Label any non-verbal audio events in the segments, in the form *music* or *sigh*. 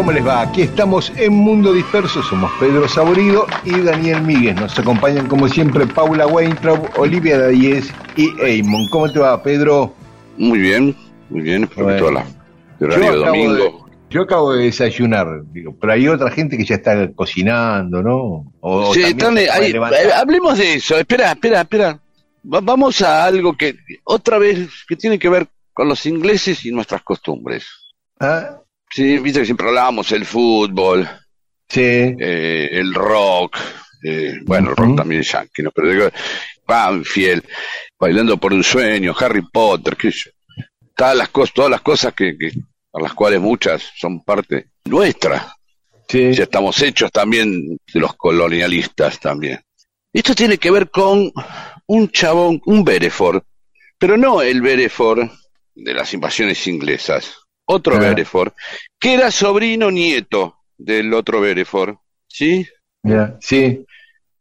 ¿Cómo les va? Aquí estamos en Mundo Disperso, somos Pedro Saborido y Daniel Míguez. Nos acompañan como siempre Paula Weintraub, Olivia Dayes y Eamon. ¿Cómo te va, Pedro? Muy bien, muy bien, Bueno. hola. Yo Horario acabo, de, domingo. yo acabo de desayunar, digo, pero hay otra gente que ya está cocinando, ¿no? O, Sí, ahí, levantar. eh, hablemos de eso. Espera, espera, espera. Va- vamos a algo que otra vez que tiene que ver con los ingleses y nuestras costumbres. Ah, Sí, viste que siempre hablábamos el fútbol, Sí, eh, el rock, eh, bueno, el rock también es yankee, ¿no? Pero digo, Banfield, bailando por un sueño, Harry Potter, qué sé. Todas las cosas, todas las cosas que, que a las cuales muchas son parte nuestra. sí. Ya estamos hechos también de los colonialistas también. Esto tiene que ver con un chabón, un Bereford, pero no el Bereford de las invasiones inglesas, otro. Bereford, que era sobrino nieto del otro Bereford, ¿sí? ya, sí.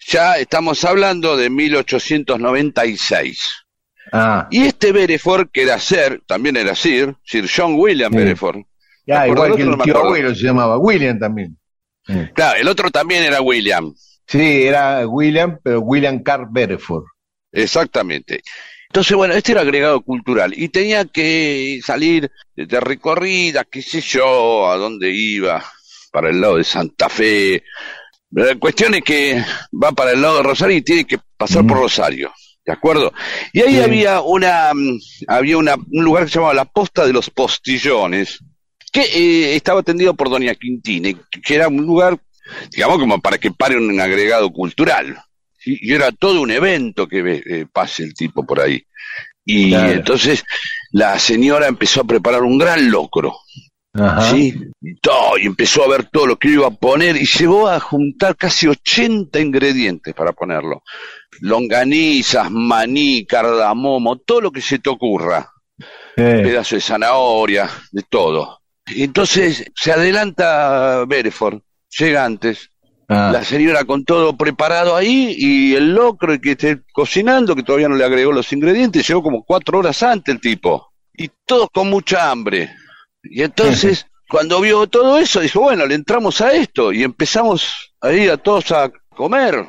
Ya estamos hablando de 1896. Ah, Y este Bereford, que era Sir, también era Sir, Sir John William Sí. Bereford. ya, ¿Te acordás igual que el No tío abuelo se llamaba William también. Sí. Claro, el otro también era William. Sí, era William, pero William Carr Bereford. Exactamente. Entonces, bueno, este era agregado cultural y tenía que salir de recorrida, qué sé yo, a dónde iba, para el lado de Santa Fe. La cuestión es que va para el lado de Rosario y tiene que pasar Mm. por Rosario, ¿de acuerdo? Y ahí Sí. había una, mm, había una, un lugar que se llamaba la Posta de los Postillones, que eh, estaba atendido por Doña Quintine, que era un lugar, digamos, como para que pare un agregado cultural. Y era todo un evento que eh, pase el tipo por ahí. Y Claro. entonces la señora empezó a preparar un gran locro, Ajá. ¿sí? Y, todo, y empezó a ver todo lo que iba a poner y llegó a juntar casi 80 ingredientes para ponerlo. Longanizas, maní, cardamomo, todo lo que se te ocurra Sí. pedazo de zanahoria, de todo. Y entonces se adelanta Bereford, llega antes, Ah, la señora con todo preparado ahí y el locro y que esté cocinando, que todavía no le agregó los ingredientes, llegó como cuatro horas antes el tipo. Y todos con mucha hambre. Y entonces, *laughs* cuando vio todo eso, dijo, bueno, le entramos a esto y empezamos a ir a todos a comer.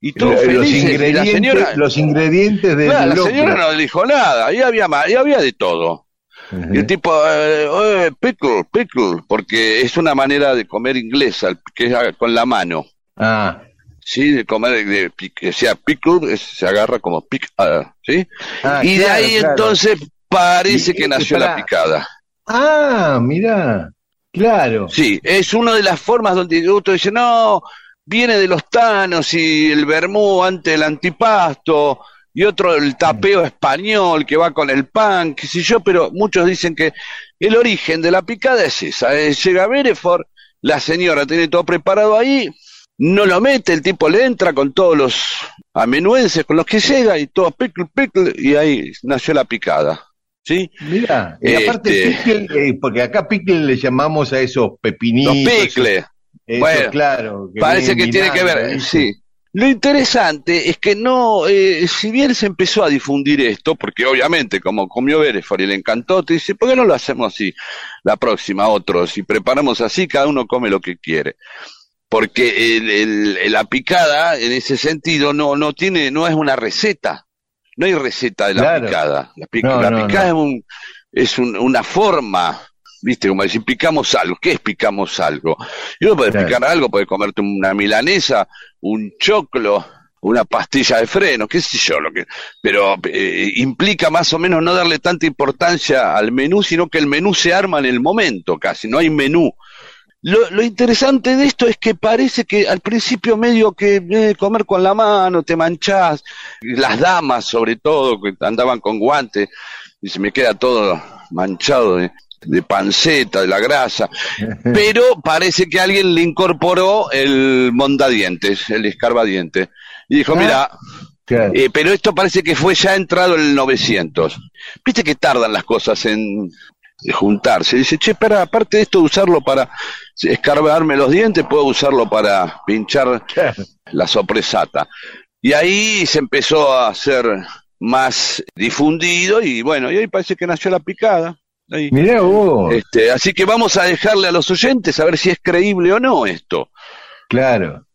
Y todos los, felices. Y la ingredientes, señora, los ingredientes del Claro, la señora no dijo nada, ahí había, ahí había de todo. Y el tipo, eh, pickle, pickle, porque es una manera de comer inglesa, el- que es con la mano. Ah, Sí, de comer, de, que sea pickle, es- se agarra como pick, ah, ¿sí? ah, y de ahí claro. entonces parece Y- que nació la picada. Ah, mira, claro. Sí, es una de las formas donde otro dice, no, viene de los tanos y el vermú antes del antipasto, y otro el tapeo español que va con el pan, qué sé yo, pero muchos dicen que el origen de la picada es esa, eh, llega Bereford, la señora tiene todo preparado ahí, no lo mete, el tipo le entra con todos los amenuenses con los que llega y todo pickle, pickle, y ahí nació la picada. ¿Sí? Mira, y aparte Este- pickle, eh, porque acá pickle le llamamos a esos Los pepinitos. picles. eso, Bueno, claro. Parece que tiene que ver, sí. Lo interesante es que no, eh, si bien se empezó a difundir esto, porque obviamente como comió Beresford y le encantó, te dice, ¿por qué no lo hacemos así la próxima, otros? Si preparamos así, cada uno come lo que quiere. Porque el, la picada, en ese sentido, no, no tiene, no es una receta. No hay receta de la picada. La, picada es, un, es una forma ¿Viste? Como decir, picamos algo. ¿Qué es picamos algo? Y uno puede picar algo, puede comerte una milanesa, un choclo, una pastilla de freno, qué sé yo, lo que, pero eh, implica más o menos no darle tanta importancia al menú, sino que el menú se arma en el momento, casi, no hay menú. Lo, lo interesante de esto es que parece que al principio medio que eh, comer con la mano, te manchás, las damas sobre todo, que andaban con guantes, y se me queda todo manchado de, de panceta, de la grasa, pero parece que alguien le incorporó el mondadientes, el escarbadiente, y dijo, mira, eh, pero esto parece que fue ya entrado en el 900. Viste que tardan las cosas en juntarse. Dice, che, para, aparte de esto de usarlo para escarbarme los dientes, puedo usarlo para pinchar la sopresata. Y ahí se empezó a hacer más difundido y bueno, y ahí parece que nació la picada. Mirá vos. Este, así que vamos a dejarle a los oyentes a ver si es creíble o no esto. Claro.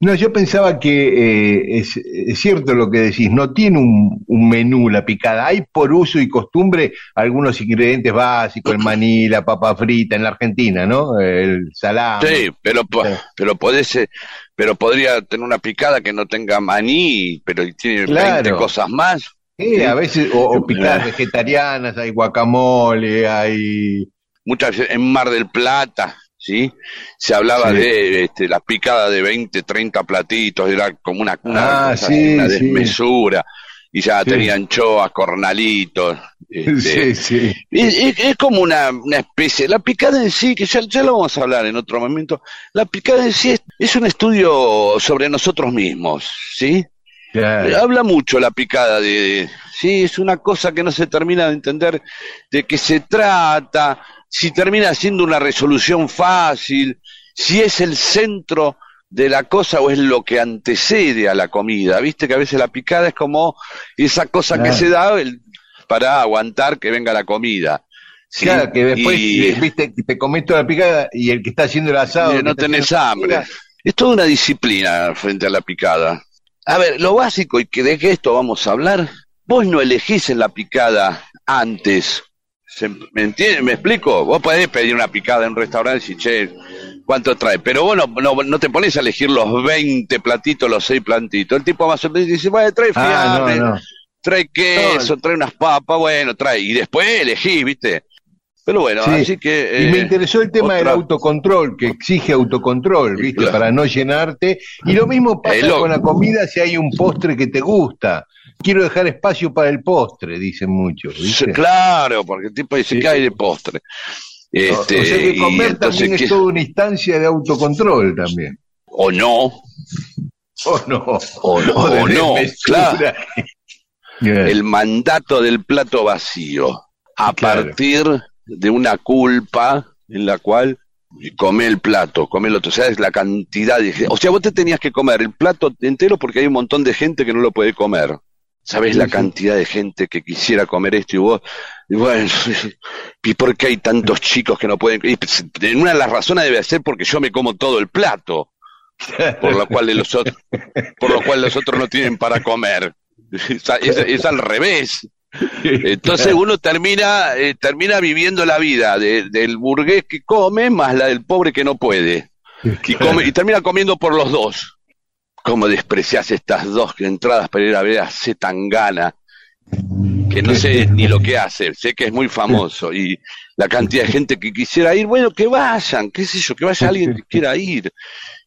No, yo pensaba que eh, es, cierto lo que decís, no tiene un, menú la picada, hay por uso y costumbre algunos ingredientes básicos, el maní, la papa frita en la Argentina, ¿no? El salame. Sí, pero, pero podés, eh, pero podría tener una picada que no tenga maní, pero tiene 20 cosas más. Sí, a veces, o, picadas vegetarianas, hay guacamole, hay... Muchas veces en Mar del Plata, ¿sí? Se hablaba de este, las picadas de 20, 30 platitos, era como una, una, ah, desmesura, y ya tenían anchoas, cornalitos. Este, sí, sí. Es, como una, una, especie, la picada en sí, que ya, ya lo vamos a hablar en otro momento, la picada en sí es, es un estudio sobre nosotros mismos, ¿sí? Habla mucho la picada de, sí, es una cosa que no se termina de entender de qué se trata, si termina siendo una resolución fácil, si es el centro de la cosa o es lo que antecede a la comida. Viste que a veces la picada es como esa cosa que se da para aguantar que venga la comida. Claro, que después, viste, te comento la picada y el que está haciendo el asado. no tenés hambre. Es toda una disciplina frente a la picada. A ver, lo básico y que de esto vamos a hablar, vos no elegís en la picada antes. ¿Me entiendes? ¿Me explico? Vos podés pedir una picada en un restaurante y che, ¿cuánto trae? Pero vos no, no, te pones a elegir los 20 platitos, los 6 platitos. El tipo más o menos dice, bueno, trae ah, fiambre, trae queso, trae unas papas, bueno, trae. Y después elegís, ¿viste? Pero bueno, así que... y me eh, interesó el tema del autocontrol, que exige autocontrol, ¿viste? Para no llenarte. Y lo mismo pasa con la comida si hay un postre que te gusta. Quiero dejar espacio para el postre, dicen muchos. Claro, porque el tipo dice que hay de postre. Este, o sea que comer también es toda una instancia de autocontrol también. O no. *laughs* O no. O no, o no. Claro. El mandato del plato vacío. A partir de una culpa en la cual come el plato, come el otro, o sea, es la cantidad de O sea, vos te tenías que comer el plato entero porque hay un montón de gente que no lo puede comer. ¿Sabes la cantidad de gente que quisiera comer esto y vos? Y bueno, *laughs* ¿y por qué hay tantos chicos que no pueden? Y pues, una de las razones debe ser porque yo me como todo el plato, por lo cual los otros, por lo cual los otros no tienen para comer. *laughs* es al revés. *laughs* Entonces uno termina, eh, termina viviendo la vida del burgués que come más la del pobre que no puede. Y, come, y termina comiendo por los dos. ¿Cómo desprecias estas dos entradas para ir a ver a Zetangana? Que no sé *laughs* ni lo que hace, sé que es muy famoso y la cantidad de gente que quisiera ir, bueno, que vayan, qué sé yo, que vaya alguien que quiera ir.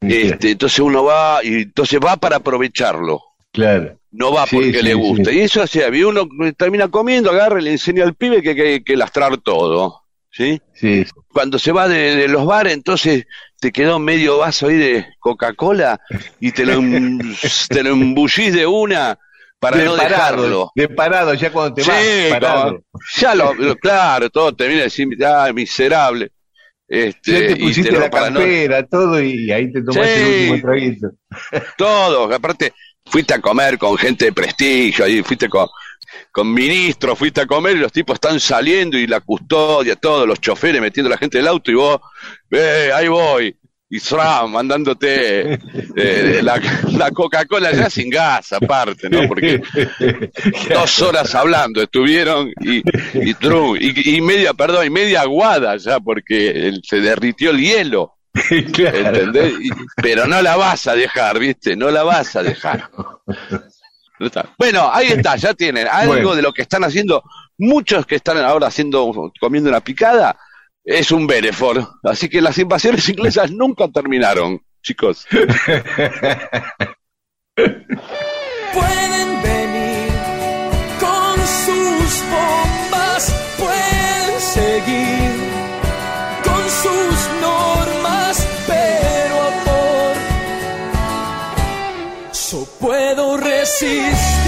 Este, entonces uno va y entonces va para aprovecharlo. Claro. No va porque le gusta. Y eso así, había uno termina comiendo, agarra y le enseña al pibe que hay que, lastrar todo. ¿Sí? Sí. Cuando se va de, los bares, entonces te quedó medio vaso ahí de Coca-Cola y te lo, *laughs* te lo embullís de una para no dejarlo. De parado, ya cuando te vas, parado. ya lo, claro, todo termina de decir, ah, miserable. Este, Ya te y pusiste lo- la para no- campera, todo, y ahí te tomaste Sí. el último traguito. todo, aparte fuiste a comer con gente de prestigio, ahí fuiste con, con ministros, fuiste a comer y los tipos están saliendo y la custodia, todos los choferes metiendo a la gente del auto y vos, eh, ahí voy, y mandándote eh, la, la Coca-Cola ya sin gas aparte, ¿no? Porque dos horas hablando estuvieron y, y, y, y media, perdón, y media aguada ya porque se derritió el hielo. *laughs* Claro. ¿Entendés? Y- pero no la vas a dejar, ¿viste? No la vas a dejar. *laughs* Bueno, ahí está, ya tienen algo Bueno. de lo que están haciendo. Muchos que están ahora haciendo, comiendo una picada, es un Benefort. Así que las invasiones inglesas *laughs* nunca terminaron, chicos. Pueden puedo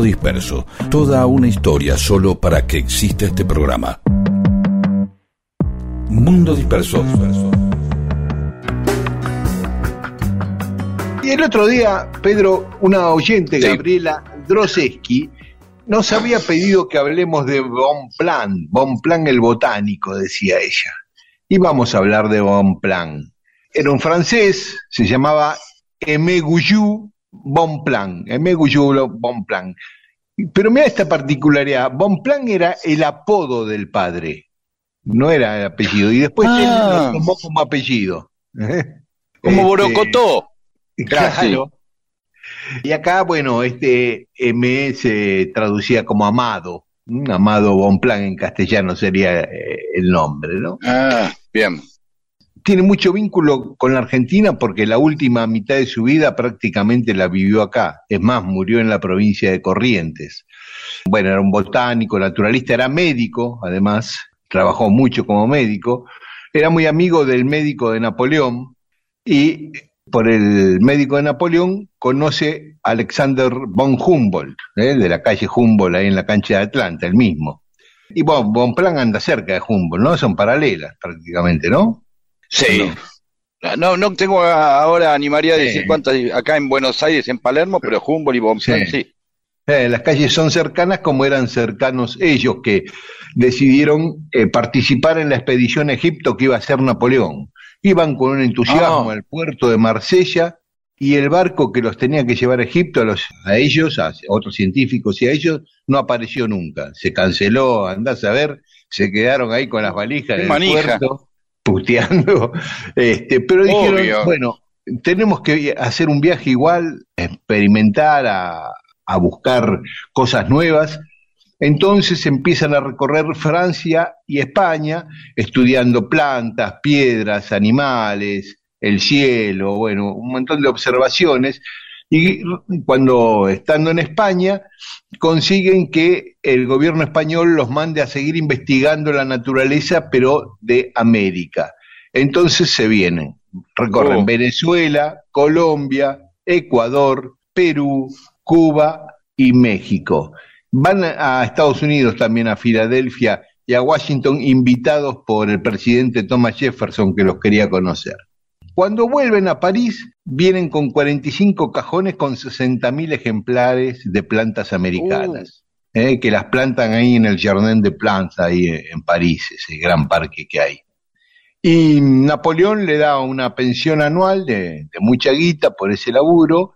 Mundo Disperso. Toda una historia solo para que exista este programa. Mundo Disperso. Y el otro día, Pedro, una oyente, Sí. Gabriela Droseski, nos había pedido que hablemos de Bonplan, Bonplan el botánico, decía ella. Y vamos a hablar de Bonplan. Era un francés, se llamaba Aimé Goujoux Bonplan, Aimé Goujoux Bonplan. Pero mira esta particularidad, Bonplan era el apodo del padre, no era el apellido, y después él Ah. lo tomó como apellido. *laughs* Como Este, Borocotó. Claro. *laughs* Y acá, bueno, este M se traducía como amado. Amado Bonplan en castellano sería eh, el nombre, ¿no? Ah, bien. Tiene mucho vínculo con la Argentina porque la última mitad de su vida prácticamente la vivió acá. Es más, murió en la provincia de Corrientes. Bueno, era un botánico, naturalista, era médico, además, trabajó mucho como médico. Era muy amigo del médico de Napoleón y por el médico de Napoleón conoce a Alexander von Humboldt, ¿eh? de la calle Humboldt, ahí en la cancha de Atlanta, el mismo. Y bueno, Bonplan anda cerca de Humboldt, ¿no? Son paralelas prácticamente, ¿no? Sí. No, no tengo ahora animaría a Sí. decir cuántas acá en Buenos Aires, en Palermo, pero Humboldt y Bonpland, Sí. sí. Eh, las calles son cercanas como eran cercanos ellos que decidieron eh, participar en la expedición a Egipto que iba a hacer Napoleón. Iban con un entusiasmo Ah. al puerto de Marsella y el barco que los tenía que llevar a Egipto a, los, a ellos, a otros científicos y a ellos, no apareció nunca. Se canceló, andás a ver, se quedaron ahí con las valijas en el manija. puerto, puteando. Este, pero dijeron, bueno, tenemos que hacer un viaje igual, experimentar, a, a buscar cosas nuevas. Entonces empiezan a recorrer Francia y España, estudiando plantas, piedras, animales, el cielo, bueno, un montón de observaciones. Y cuando estando en España, consiguen que el gobierno español los mande a seguir investigando la naturaleza, pero de América. Entonces se vienen, recorren Oh. Venezuela, Colombia, Ecuador, Perú, Cuba y México. Van a Estados Unidos también, a Filadelfia y a Washington, invitados por el presidente Thomas Jefferson, que los quería conocer. Cuando vuelven a París, vienen con 45 cajones con 60.000 ejemplares de plantas americanas, eh, que las plantan ahí en el Jardin de Plantes, ahí en París, ese gran parque que hay. Y Napoleón le da una pensión anual de, de mucha guita por ese laburo,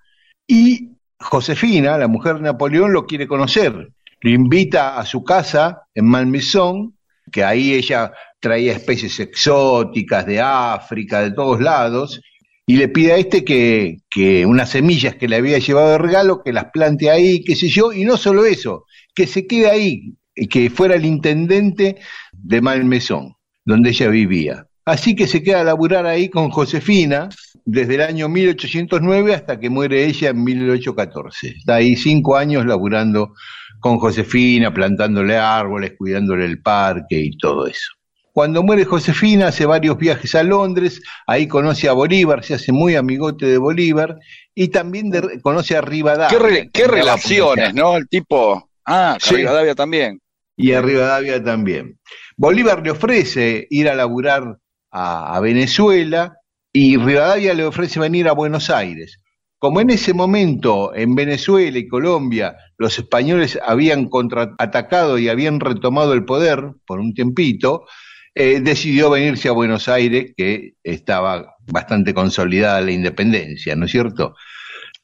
y Josefina, la mujer de Napoleón, lo quiere conocer. Lo invita a su casa en Malmaison, que ahí ella traía especies exóticas de África, de todos lados, y le pide a este que, que unas semillas que le había llevado de regalo, que las plante ahí, qué sé yo, y no solo eso, que se quede ahí, que fuera el intendente de Malmaison, donde ella vivía. Así que se queda a laburar ahí con Josefina desde el año 1809 hasta que muere ella en 1814. Está ahí cinco años laburando con Josefina, plantándole árboles, cuidándole el parque y todo eso. Cuando muere Josefina, hace varios viajes a Londres, ahí conoce a Bolívar, se hace muy amigote de Bolívar, y también de- conoce a Rivadavia. ¿Qué, re- relaciones, no? El tipo. Ah, Sí. Rivadavia también. y a Rivadavia también. Bolívar le ofrece ir a laburar a, a Venezuela y Rivadavia le ofrece venir a Buenos Aires. Como en ese momento en Venezuela y Colombia los españoles habían contraatacado y habían retomado el poder por un tiempito, eh, decidió venirse a Buenos Aires, que estaba bastante consolidada la independencia, ¿no es cierto?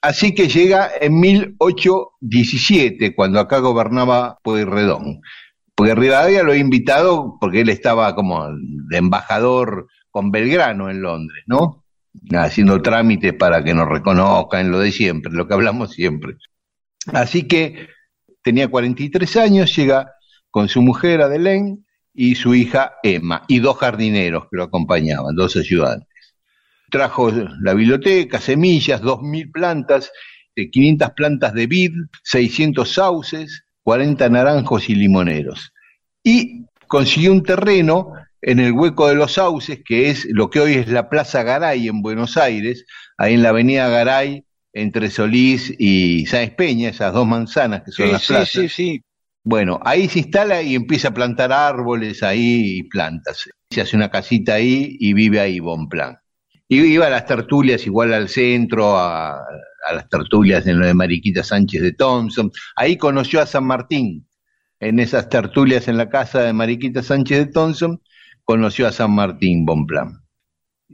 Así que llega en 1817, cuando acá gobernaba Pueyrredón. Porque Rivadavia lo ha invitado porque él estaba como de embajador con Belgrano en Londres, ¿no? Haciendo trámites para que nos reconozcan, lo de siempre, lo que hablamos siempre. Así que tenía 43 años, llega con su mujer Adelén y su hija Emma, y dos jardineros que lo acompañaban, dos ayudantes. Trajo la biblioteca, semillas, 2.000 plantas, eh, 500 plantas de vid, 600 sauces, 40 naranjos y limoneros. Y consiguió un terreno en el hueco de los sauces, que es lo que hoy es la Plaza Garay en Buenos Aires, ahí en la avenida Garay, entre Solís y Sáenz Peña, esas dos manzanas que son Sí, las sí, plazas. sí, sí. Bueno, ahí se instala y empieza a plantar árboles ahí y plantas. Se hace una casita ahí y vive ahí Bonplan. Y iba a las tertulias igual al centro, a, a las tertulias en lo de Mariquita Sánchez de Thompson. Ahí conoció a San Martín. En esas tertulias en la casa de Mariquita Sánchez de Thompson, conoció a San Martín Bonplan.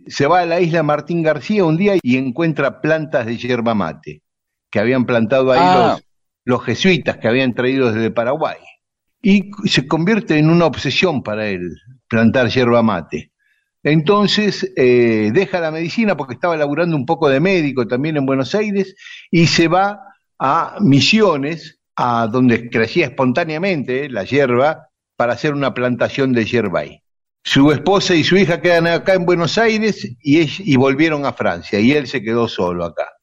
Se va a la isla Martín García un día y encuentra plantas de yerba mate, que habían plantado ahí Ah. los, los jesuitas que habían traído desde Paraguay. Y se convierte en una obsesión para él plantar yerba mate. Entonces eh, deja la medicina porque estaba laburando un poco de médico también en Buenos Aires y se va a Misiones, a donde crecía espontáneamente la hierba, para hacer una plantación de yerba ahí. Su esposa y su hija quedan acá en Buenos Aires y, y volvieron a Francia y él se quedó solo acá.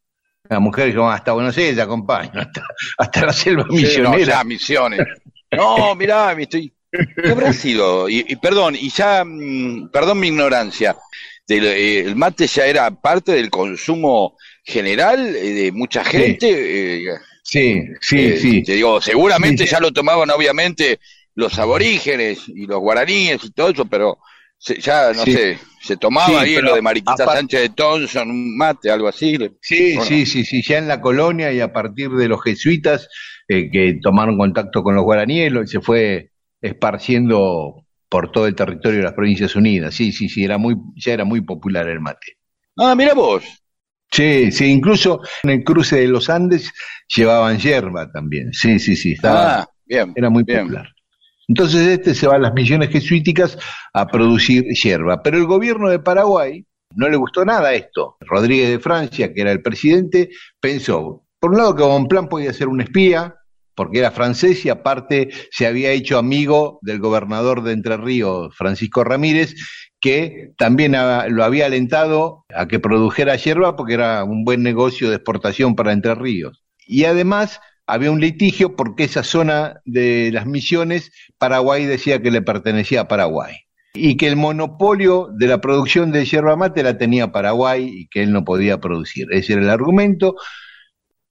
La mujer dijo, hasta Buenos Aires te acompaño, hasta, hasta la selva Sí, misionera. misiones. *laughs* No, mirá, me estoy. ¿Qué habrá sido? Y, y perdón, y ya, mm, perdón mi ignorancia, del, eh, el mate ya era parte del consumo general eh, de mucha gente. eh, Sí, sí, eh, sí. Te digo, seguramente Sí. ya lo tomaban, obviamente, los aborígenes y los guaraníes y todo eso, pero se- ya, no Sí. sé, se tomaba Sí, ahí pero lo de Mariquita Sánchez de Thompson, un mate, algo así. Sí, Bueno. sí, sí, sí, ya en la colonia y a partir de los jesuitas eh, que tomaron contacto con los guaraníes lo- se fue esparciendo por todo el territorio de las Provincias Unidas. Sí, sí, sí, era muy, ya era muy popular el mate. Ah, mira vos. Sí, sí, incluso en el cruce de los Andes llevaban yerba también. Sí, sí, sí, estaba, Ah, bien. era muy bien. popular. Entonces este se va a las misiones jesuíticas a producir hierba. Pero el gobierno de Paraguay no le gustó nada esto. Rodríguez de Francia, que era el presidente, pensó, por un lado que Bonplan podía ser un espía, porque era francés y aparte se había hecho amigo del gobernador de Entre Ríos, Francisco Ramírez, que también lo había alentado a que produjera hierba porque era un buen negocio de exportación para Entre Ríos. Y además había un litigio porque esa zona de las misiones, Paraguay decía que le pertenecía a Paraguay. Y que el monopolio de la producción de yerba mate la tenía Paraguay y que él no podía producir. Ese era el argumento.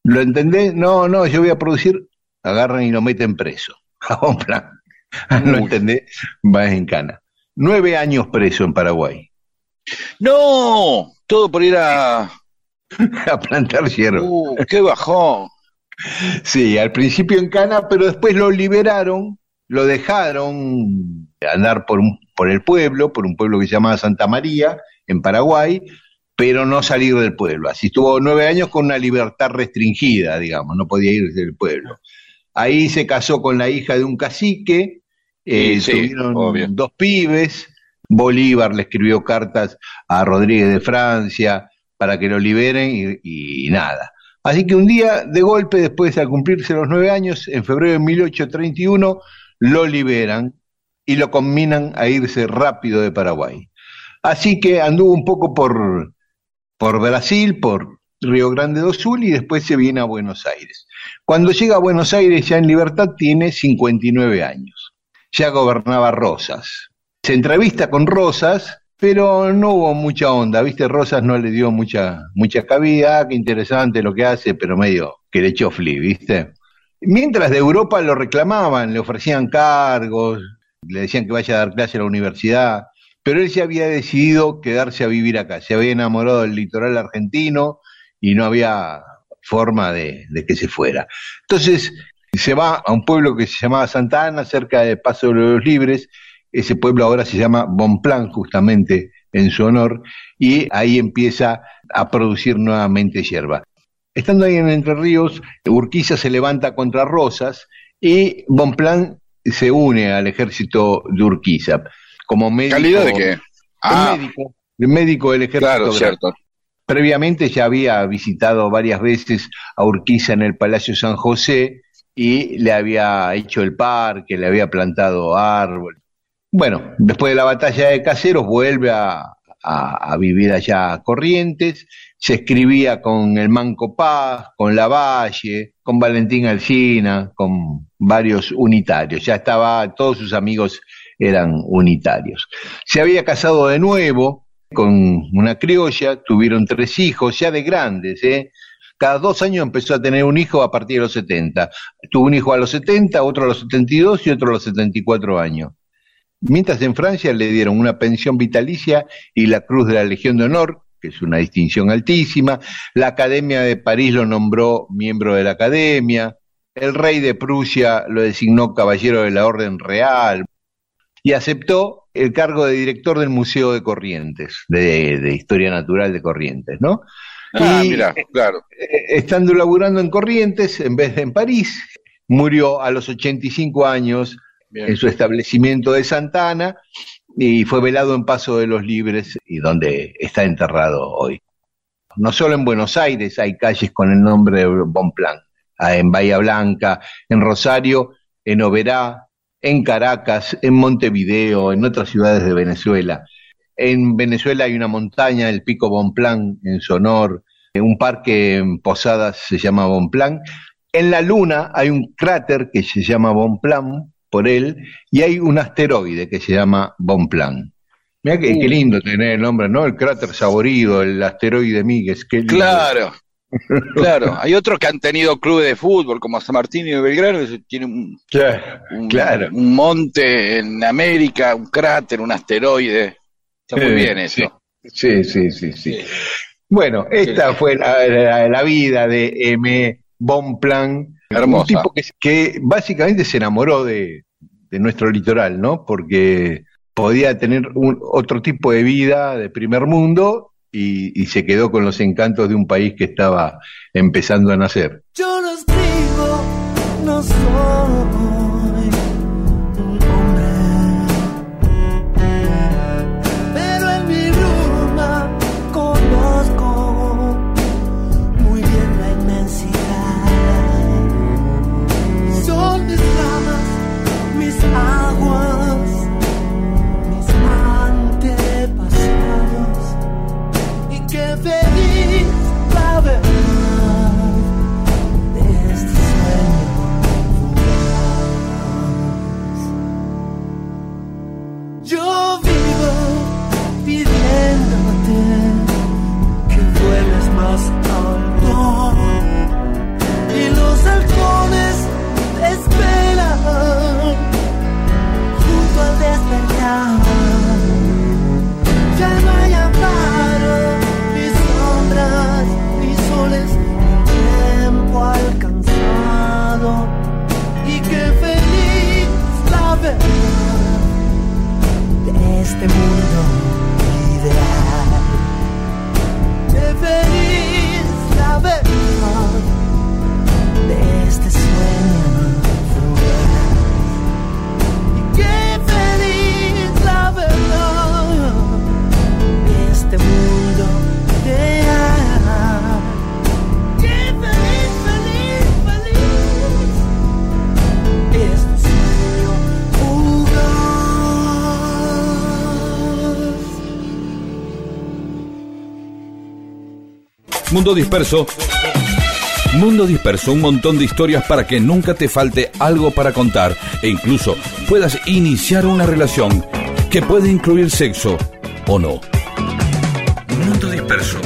¿Lo entendés? No, no, yo voy a producir. Agarran y lo meten preso. *laughs* Plan. *laughs* ¿Lo entendés? Vas en cana. Nueve años preso en Paraguay. No, todo por ir a... *laughs* A plantar hierba. Uh, qué bajón. Sí, al principio en cana, pero después lo liberaron, lo dejaron andar por, un, por el pueblo, por un pueblo que se llamaba Santa María, en Paraguay, pero no salir del pueblo. Así estuvo nueve años con una libertad restringida, digamos, no podía ir del pueblo. Ahí se casó con la hija de un cacique, eh, Sí, tuvieron obvio. dos pibes, Bolívar le escribió cartas a Rodríguez de Francia para que lo liberen y, y nada. Así que un día, de golpe, después de cumplirse los nueve años, en febrero de 1831, lo liberan y lo combinan a irse rápido de Paraguay. Así que anduvo un poco por, por Brasil, por Río Grande do Sul y después se viene a Buenos Aires. Cuando llega a Buenos Aires ya en libertad tiene 59 años. Ya gobernaba Rosas. Se entrevista con Rosas, pero no hubo mucha onda, ¿viste? Rosas no le dio mucha, mucha cabida, qué interesante lo que hace, pero medio que le echó fli, ¿viste? Mientras de Europa lo reclamaban, le ofrecían cargos, le decían que vaya a dar clase a la universidad, pero él se había decidido quedarse a vivir acá, se había enamorado del litoral argentino y no había forma de, de que se fuera. Entonces se va a un pueblo que se llamaba Santa Ana, cerca de Paso de los Libres, ese pueblo ahora se llama Bonplan, justamente en su honor, y ahí empieza a producir nuevamente hierba. Estando ahí en Entre Ríos, Urquiza se levanta contra Rosas y Bonplan se une al ejército de Urquiza como médico. ¿Calidad de qué? Ah, el médico, el médico del ejército. claro, cierto. Previamente ya había visitado varias veces a Urquiza en el Palacio San José y le había hecho el parque, le había plantado árboles. Bueno, después de la batalla de Caseros vuelve a, vivir allá a Corrientes, se escribía con el Manco Paz, con Lavalle, con Valentín Alsina, con varios unitarios. Ya estaba, todos sus amigos eran unitarios. Se había casado de nuevo con una criolla, tuvieron tres hijos, ya de grandes, ¿eh? Cada dos años empezó a tener un hijo a partir de los 70. Tuvo un hijo a los 70, otro a los 72 y otro a los 74 años. Mientras en Francia le dieron una pensión vitalicia y la Cruz de la Legión de Honor, que es una distinción altísima. La Academia de París lo nombró miembro de la Academia. El rey de Prusia lo designó caballero de la Orden Real y aceptó el cargo de director del Museo de Corrientes, de, de Historia Natural de Corrientes, ¿no? Ah, Y- mira, claro. Eh, estando laburando en Corrientes, en vez de en París, murió a los 85 años En su establecimiento de Santana y fue velado en Paso de los Libres y donde está enterrado hoy. No solo en Buenos Aires hay calles con el nombre de Bonplan, ah, en Bahía Blanca, en Rosario, en Oberá, en Caracas, en Montevideo, en otras ciudades de Venezuela. En Venezuela hay una montaña, el Pico Bonplan, en su honor, un parque en Posadas se llama Bonplan. En la Luna hay un cráter que se llama Bonplan por él y hay un asteroide que se llama Bonplan. Mira qué, qué lindo tener el nombre, ¿no? El cráter saborido, el asteroide Míguez, qué lindo. Claro, *laughs* claro. Hay otros que han tenido clubes de fútbol, como San Martín y Belgrano, que tienen un, Claro, un- claro. un monte en América, un cráter, un asteroide. Está muy Eh, bien eso. Sí, sí, sí, sí. Bueno, esta fue la, la- la vida de M. Bonplan, Hermosa. un tipo que, que básicamente se enamoró de, de nuestro litoral, ¿no? Porque podía tener un, otro tipo de vida de primer mundo y, y se quedó con los encantos de un país que estaba empezando a nacer. Yo no escribo, no soy este mundo ideal. Deberías la de este sueño. Mundo Disperso. Mundo Disperso, un montón de historias para que nunca te falte algo para contar e incluso puedas iniciar una relación que puede incluir sexo o no. Mundo Disperso.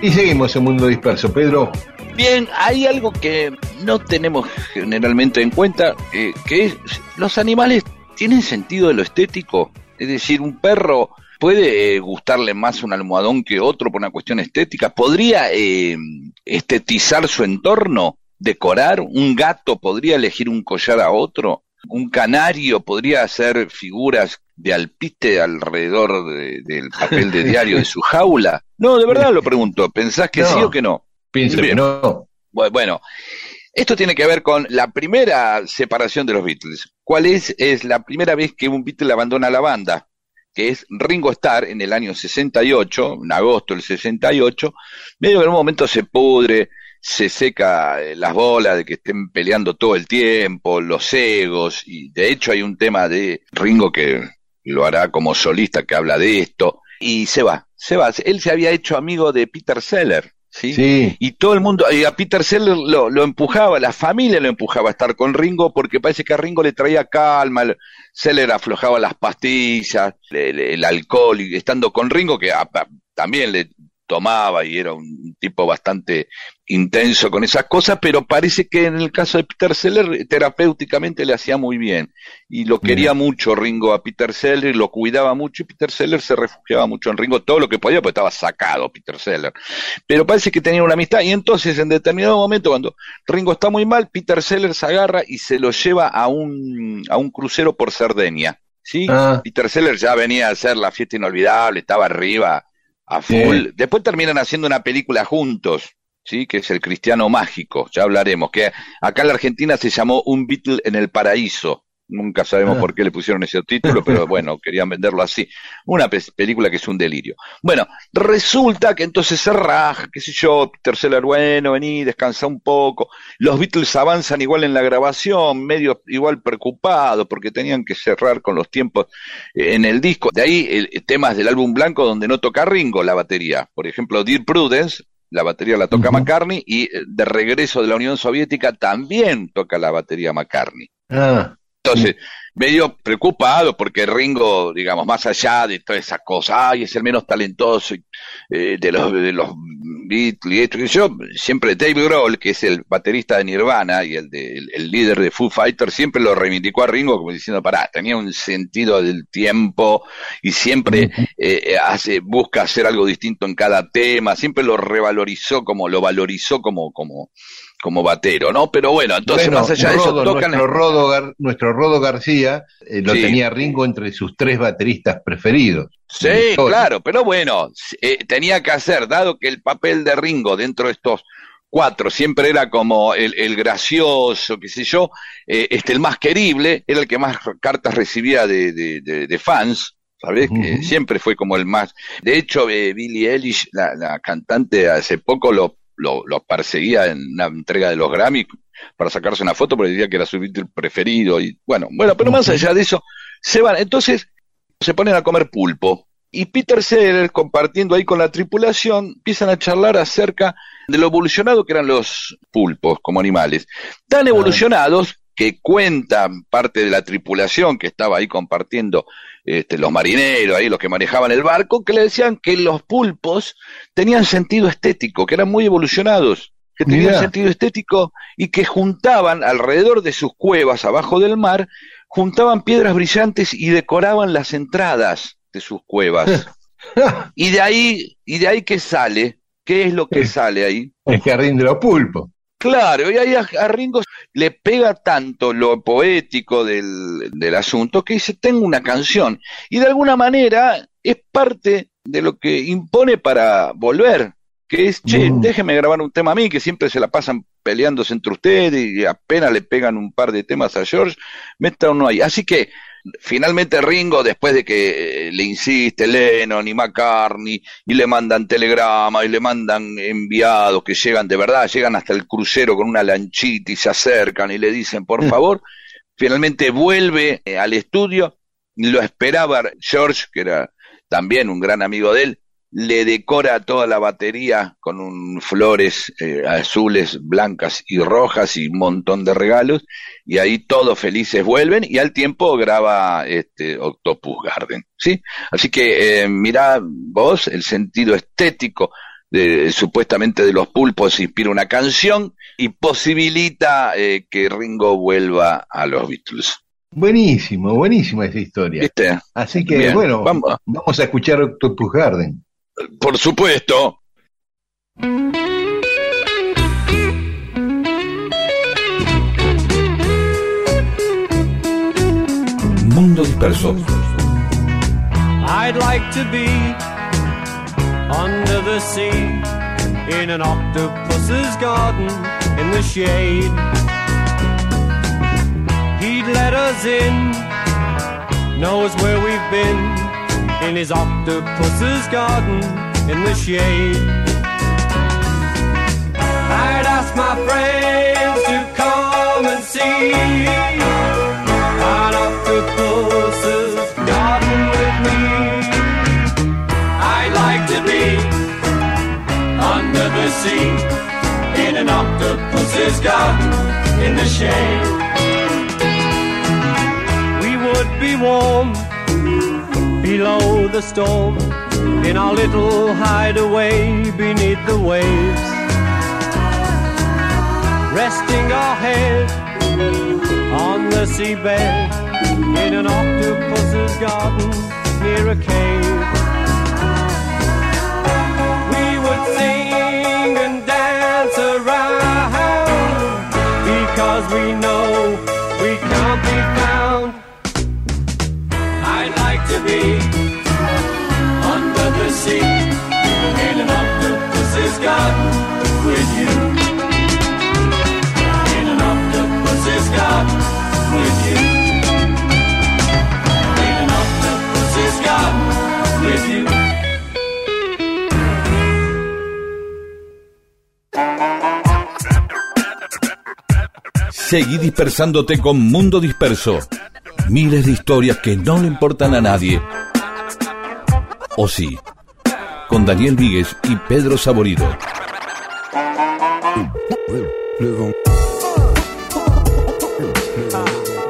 Y seguimos en Mundo Disperso. Pedro, Bien, hay algo que no tenemos generalmente en cuenta, eh, que es, los animales tienen sentido de lo estético. Es decir, un perro puede eh, gustarle más un almohadón que otro por una cuestión estética. ¿Podría eh, estetizar su entorno? ¿Decorar? ¿Un gato podría elegir un collar a otro? ¿Un canario podría hacer figuras de alpiste alrededor de- del papel de diario de su *laughs* jaula? No, de verdad lo pregunto. ¿Pensás que No. sí o que no? pienso que no. Bu- Bueno, esto tiene que ver con la primera separación de los Beatles. ¿Cuál es? Es la primera vez que un Beatle abandona la banda, que es Ringo Starr en el año 68, en agosto del 68, medio que en un momento se pudre, se seca eh, las bolas de que estén peleando todo el tiempo, los egos, y de hecho hay un tema de Ringo que lo hará como solista que habla de esto, y se va, se va. Él se había hecho amigo de Peter Seller, ¿sí? Sí, Y todo el mundo, y a Peter Seller lo, lo empujaba, la familia lo empujaba a estar con Ringo porque parece que a Ringo le traía calma, el- Seller aflojaba las pastillas, el, el alcohol, y estando con Ringo, que a- a- también le tomaba y era un tipo bastante intenso con esas cosas, pero parece que en el caso de Peter Seller terapéuticamente le hacía muy bien y lo quería mucho Ringo a Peter Seller, lo cuidaba mucho y Peter Seller se refugiaba mucho en Ringo todo lo que podía porque estaba sacado Peter Seller pero parece que tenían una amistad y entonces en determinado momento cuando Ringo está muy mal, Peter Sellers se agarra y se lo lleva a un, a un crucero por Cerdeña, ¿sí? Ah. Peter Sellers ya venía a hacer la fiesta inolvidable, estaba arriba a full. Sí. Después terminan haciendo una película juntos, ¿sí? Que es El Cristiano Mágico, ya hablaremos, que acá en la Argentina se llamó Un Beatle en el Paraíso. Nunca sabemos Ah. por qué le pusieron ese título, pero *laughs* bueno, querían venderlo así. Una pe- película que es un delirio. Bueno, resulta que entonces se raja, qué sé yo, Seller, bueno, vení, descansa un poco. Los Beatles avanzan igual en la grabación, medio igual preocupados porque tenían que cerrar con los tiempos eh, en el disco. De ahí el temas del álbum blanco donde no toca Ringo la batería. Por ejemplo, Dear Prudence, la batería la toca Ujú. McCartney y eh, de regreso de la Unión Soviética también toca la batería McCartney. ah, Entonces, medio preocupado porque Ringo, digamos, más allá de toda esa cosa, ay, es el menos talentoso eh, de los de los Beatles y yo, siempre Dave Grohl, que es el baterista de Nirvana y el, de, el, el líder de Foo Fighters, siempre lo reivindicó a Ringo como diciendo, pará, tenía un sentido del tiempo y siempre eh, hace, busca hacer algo distinto en cada tema, siempre lo revalorizó como, lo valorizó como, como, como batero, ¿no? Pero bueno, entonces bueno, más allá de eso, tocan nuestro, Rodo, Gar- nuestro Rodo García eh, lo Sí. tenía Ringo entre sus tres bateristas preferidos. Sí, claro, pero bueno, eh, tenía que hacer, dado que el papel de Ringo dentro de estos cuatro siempre era como el, el gracioso, qué sé yo, eh, este, el más querible, era el que más cartas recibía de, de- de- de fans, ¿sabes? Que siempre fue como el más. De hecho, eh, Billie Eilish, la, la cantante, hace poco lo, lo, lo perseguía en una entrega de los Grammy para sacarse una foto porque decía que era su Beatle preferido y bueno, bueno, pero más allá de eso, se van, entonces se ponen a comer pulpo. Y Peter Seller, compartiendo ahí con la tripulación, empiezan a charlar acerca de lo evolucionado que eran los pulpos como animales. Tan evolucionados que cuentan parte de la tripulación que estaba ahí compartiendo este, los marineros, ahí los que manejaban el barco, que le decían que los pulpos tenían sentido estético, que eran muy evolucionados, que tenían Mirá. sentido estético y que juntaban alrededor de sus cuevas abajo del mar juntaban piedras brillantes y decoraban las entradas de sus cuevas. *laughs* y de ahí, y de ahí que sale, ¿qué es lo que sale ahí? El jardín de los pulpos. Claro, y ahí a, a Ringo le pega tanto lo poético del, del asunto que dice, tengo una canción. Y de alguna manera es parte de lo que impone para volver, que es, che, Mm. déjeme grabar un tema a mí, que siempre se la pasan peleándose entre ustedes y apenas le pegan un par de temas a George, meta uno ahí. Así que finalmente Ringo, después de que eh, le insiste Lennon y McCartney, y le mandan telegramas y le mandan enviados que llegan de verdad, llegan hasta el crucero con una lanchita y se acercan y le dicen, por Mm. favor, finalmente vuelve eh, al estudio, lo esperaba George, que era también un gran amigo de él, le decora toda la batería con un, flores eh, azules, blancas y rojas y un montón de regalos, y ahí todos felices vuelven y al tiempo graba este Octopus Garden, ¿sí? Así que eh, mirá vos el sentido estético de, supuestamente de los pulpos inspira una canción y posibilita eh, que Ringo vuelva a los Beatles. Buenísimo, buenísima esa historia. ¿Viste? Así que Bien, bueno, vamos. vamos a escuchar Octopus Garden. Por supuesto. Mundo Disperso. I'd like to be under the sea in an octopus's garden in the shade. He'd let us in, knows where we've been in his octopus's garden in the shade. I'd ask my friends to come and see an octopus's garden with me. I'd like to be under the sea in an octopus's garden in the shade. We would be warm below the storm in our little hideaway beneath the waves. Resting our head on the seabed in an octopus's garden near a cave. We would sing and dance Seguí dispersándote con Mundo Disperso. Miles de historias que no le importan a nadie. O sí, con Daniel Víguez y Pedro Saborido.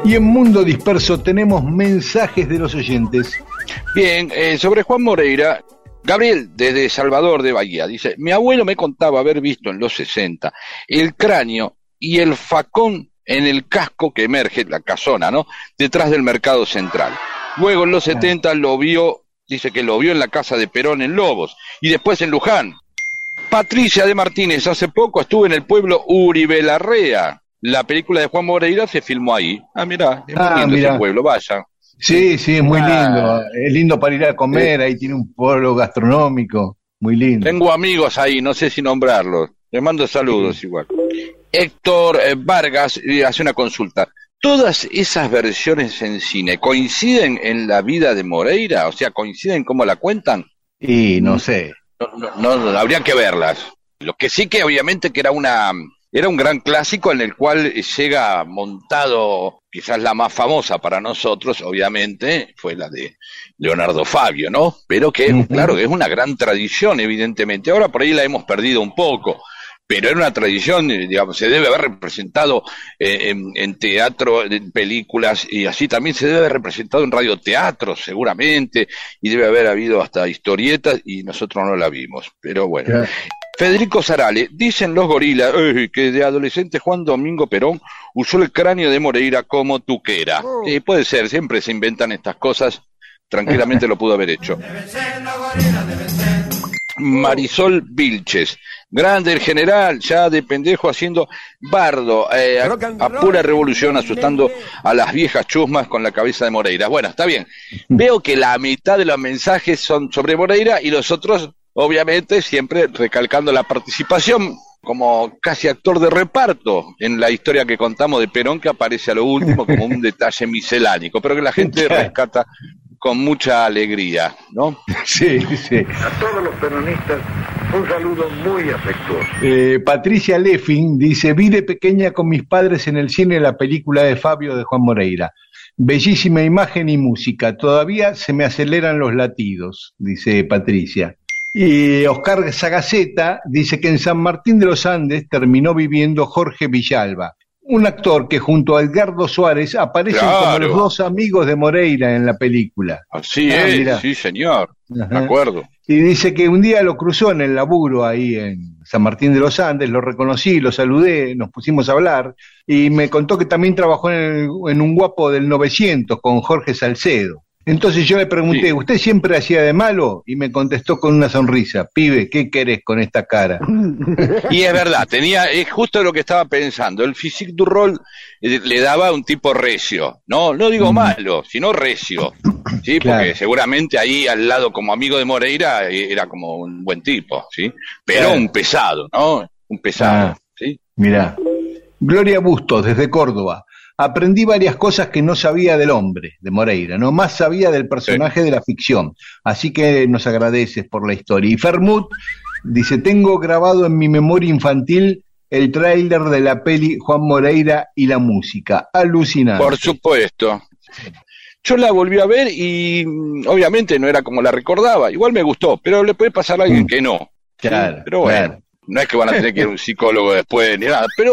Y en Mundo Disperso tenemos mensajes de los oyentes. Bien, eh, sobre Juan Moreira, Gabriel, desde Salvador de Bahía, dice, mi abuelo me contaba haber visto en los 60 el cráneo y el facón en el casco que emerge, la casona, ¿no? Detrás del mercado central. Luego en los 70 lo vio, dice que lo vio en la casa de Perón en Lobos y después en Luján. Patricia de Martínez, hace poco estuve en el pueblo Uribe Larrea. La película de Juan Moreira se filmó ahí. Ah, mirá, es muy Ah, lindo mirá. ese pueblo, vaya. Sí, sí, es muy Ah. lindo. Es lindo para ir a comer, ahí tiene un pueblo gastronómico. Muy lindo. Tengo amigos ahí, no sé si nombrarlos. Les mando saludos igual. Héctor eh, Vargas hace una consulta. ¿Todas esas versiones en cine coinciden en la vida de Moreira? O sea, ¿coinciden cómo la cuentan? Y no sé. No, no, no, habría que verlas. Lo que sí que obviamente que era una era un gran clásico en el cual llega montado, quizás la más famosa para nosotros, obviamente, fue la de Leonardo Fabio, ¿no? Pero que, Ujú. claro, es una gran tradición, evidentemente. Ahora por ahí la hemos perdido un poco, pero era una tradición, digamos, se debe haber representado eh, en, en teatro, en películas, y así también se debe haber representado en radioteatro, seguramente, y debe haber habido hasta historietas, y nosotros no la vimos. Pero bueno. Federico Sarale, dicen los gorilas "Ey, que de adolescente Juan Domingo Perón usó el cráneo de Moreira como tuquera. Sí, puede ser, siempre se inventan estas cosas, tranquilamente lo pudo haber hecho. *laughs* Marisol Vilches, grande el general, ya de pendejo haciendo bardo, eh, a, a pura revolución, asustando a las viejas chusmas con la cabeza de Moreira. Bueno, está bien. Veo que la mitad de los mensajes son sobre Moreira y los otros, obviamente, siempre recalcando la participación como casi actor de reparto en la historia que contamos de Perón, que aparece a lo último como un *laughs* detalle miscelánico, pero que la gente rescata con mucha alegría, ¿no? Sí, sí. A todos los peronistas Un saludo muy afectuoso. Eh, Patricia Leffing dice, vi de pequeña con mis padres en el cine la película de Fabio de Juan Moreira. Bellísima imagen y música. Todavía se me aceleran los latidos, dice Patricia. Y Oscar Sagaceta dice que en San Martín de los Andes terminó viviendo Jorge Villalba, un actor que junto a Edgardo Suárez aparecen como los dos amigos de Moreira en la película. Así Ah, es, mira. sí, señor. De acuerdo. Y dice que un día lo cruzó en el laburo ahí en San Martín de los Andes, lo reconocí, lo saludé, nos pusimos a hablar y me contó que también trabajó en, el- en un guapo del 900 con Jorge Salcedo. Entonces yo le pregunté, Sí. ¿usted siempre hacía de malo? Y me contestó con una sonrisa, pibe, ¿qué querés con esta cara? *laughs* Y es verdad, tenía, es justo lo que estaba pensando. El physique du rol eh, le daba un tipo recio. No, no digo malo, sino recio. Sí, Claro. porque seguramente ahí al lado como amigo de Moreira eh, era como un buen tipo, ¿sí? Pero Claro. un pesado, ¿no? Un pesado, Ah. ¿sí? Mirá. Gloria Bustos, desde Córdoba. Aprendí varias cosas que no sabía del hombre, de Moreira, no más sabía del personaje de la ficción. Así que nos agradeces por la historia. Y Fermut dice, tengo grabado en mi memoria infantil el tráiler de la peli Juan Moreira y la música. Alucinante. Por supuesto. Yo la volví a ver y mm, obviamente no era como la recordaba. Igual me gustó, pero le puede pasar a alguien Mm. que no. Claro, Pero bueno, claro. no es que van a tener que ir a un psicólogo después ni nada, pero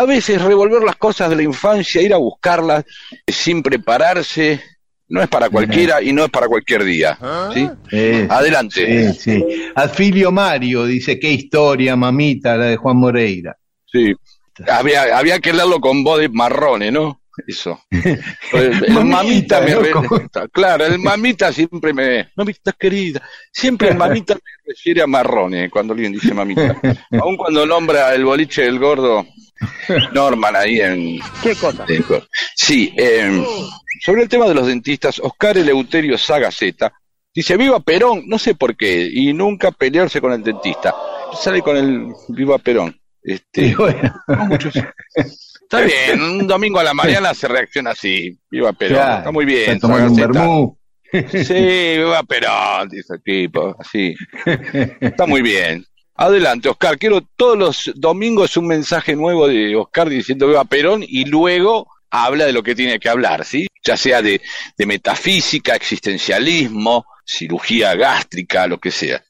a veces revolver las cosas de la infancia, ir a buscarlas sin prepararse, no es para cualquiera y no es para cualquier día. ¿sí? Eh, Adelante. sí, sí. Adfilio Mario dice, qué historia, mamita, la de Juan Moreira. Sí. Había, había que leerlo con voz de marrone, ¿no? Eso. El, *laughs* el Mamita, mamita me ¿no? re- Como- Claro, el mamita siempre me. Mamita querida. Siempre el mamita me refiere a marrone cuando alguien dice mamita. *laughs* Aun cuando nombra el boliche del gordo, *laughs* Norman ahí en. ¿Qué cosa? en- Sí, eh, sobre el tema de los dentistas, Oscar Eleuterio Sagaceta dice: Viva Perón, no sé por qué, y nunca pelearse con el dentista. Sale con el Viva Perón. Este, *laughs* bueno, no muchos. Está *laughs* bien, un domingo a la mañana se reacciona así. Viva Perón, está muy bien. Sí, viva Perón, dice el tipo, así. Está muy bien. Adelante, Oscar. Quiero todos los domingos un mensaje nuevo de Oscar diciendo viva Perón y luego habla de lo que tiene que hablar, ¿sí? Ya sea de, de metafísica, existencialismo, cirugía gástrica, lo que sea.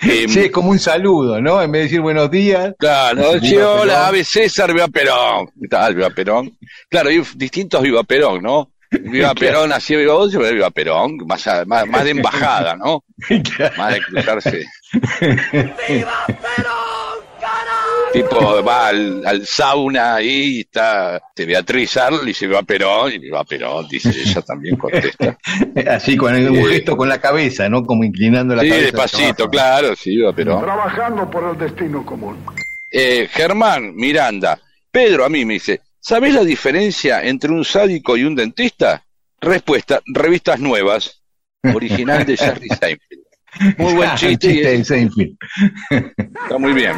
Em, Sí, es como un saludo, ¿no? En vez de decir buenos días. Claro, sí, hola. Ave César, viva Perón. ¿Qué tal, viva Perón? Claro, hay distintos viva Perón, ¿no? Viva *laughs* Perón, así viva vos, viva Perón, más, a- más, más de embajada, ¿no? *laughs* Más de cruzarse. Tipo, va al, al sauna ahí y está este, Beatriz Arl y dice viva Perón, y viva Perón, dice ella también contesta. *laughs* Así con el- un gesto con la cabeza, ¿no? Como inclinando la Sí, cabeza. despacito, hacia abajo. claro, sí, viva Perón. Trabajando por el destino común. Eh, Germán Miranda, Pedro a mí me dice, ¿sabés la diferencia entre un sádico y un dentista? Respuesta, revistas nuevas, original de Jerry *laughs* Seinfeld. Muy buen *laughs* chiste, chiste de Seinfeld. está muy bien.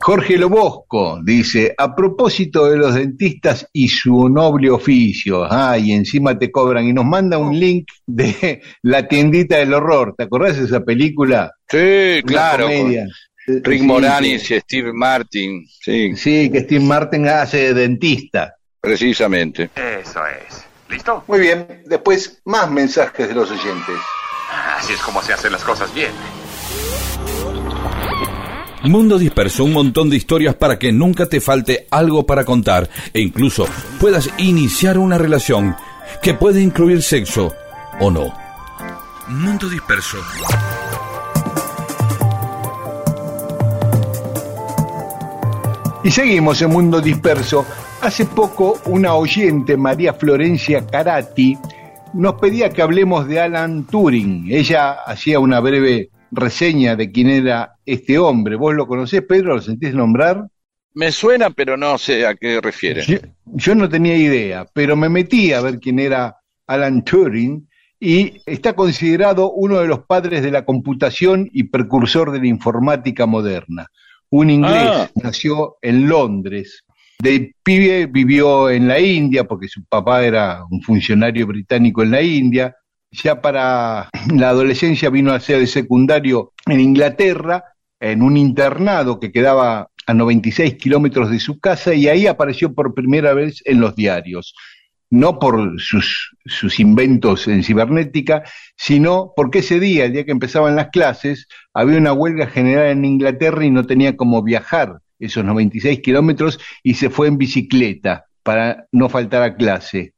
Jorge Lobosco dice, a propósito de los dentistas y su noble oficio, ah, y encima te cobran, y nos manda un link de La tiendita del horror, ¿te acordás de esa película? Sí, Una claro. comedia. Rick Sí, Moranis y Steve Martin, sí, Sí, que Steve Martin hace de dentista. precisamente. Eso es. ¿Listo? Muy bien, después más mensajes de los oyentes. Así es como se hacen las cosas bien. Mundo Disperso, un montón de historias para que nunca te falte algo para contar e incluso puedas iniciar una relación que puede incluir sexo o no. Mundo Disperso. Y seguimos en Mundo Disperso. Hace poco una oyente, María Florencia Carati, nos pedía que hablemos de Alan Turing. Ella hacía una breve reseña de quién era este hombre. ¿Vos lo conocés, Pedro? ¿Lo sentís nombrar? Me suena, pero no sé a qué refiere. Yo, yo no tenía idea, pero me metí a ver quién era Alan Turing y está considerado uno de los padres de la computación y precursor de la informática moderna. Un inglés, Ah. nació en Londres. De pibe vivió en la India porque su papá era un funcionario británico en la India. ya para *clears throat* la adolescencia vino a ser de secundario en Inglaterra, en un internado que quedaba a 96 kilómetros de su casa y ahí apareció por primera vez en los diarios. No por sus, sus inventos en cibernética, sino porque ese día, el día que empezaban las clases, había una huelga general en Inglaterra y no tenía cómo viajar esos 96 kilómetros y se fue en bicicleta para no faltar a clase.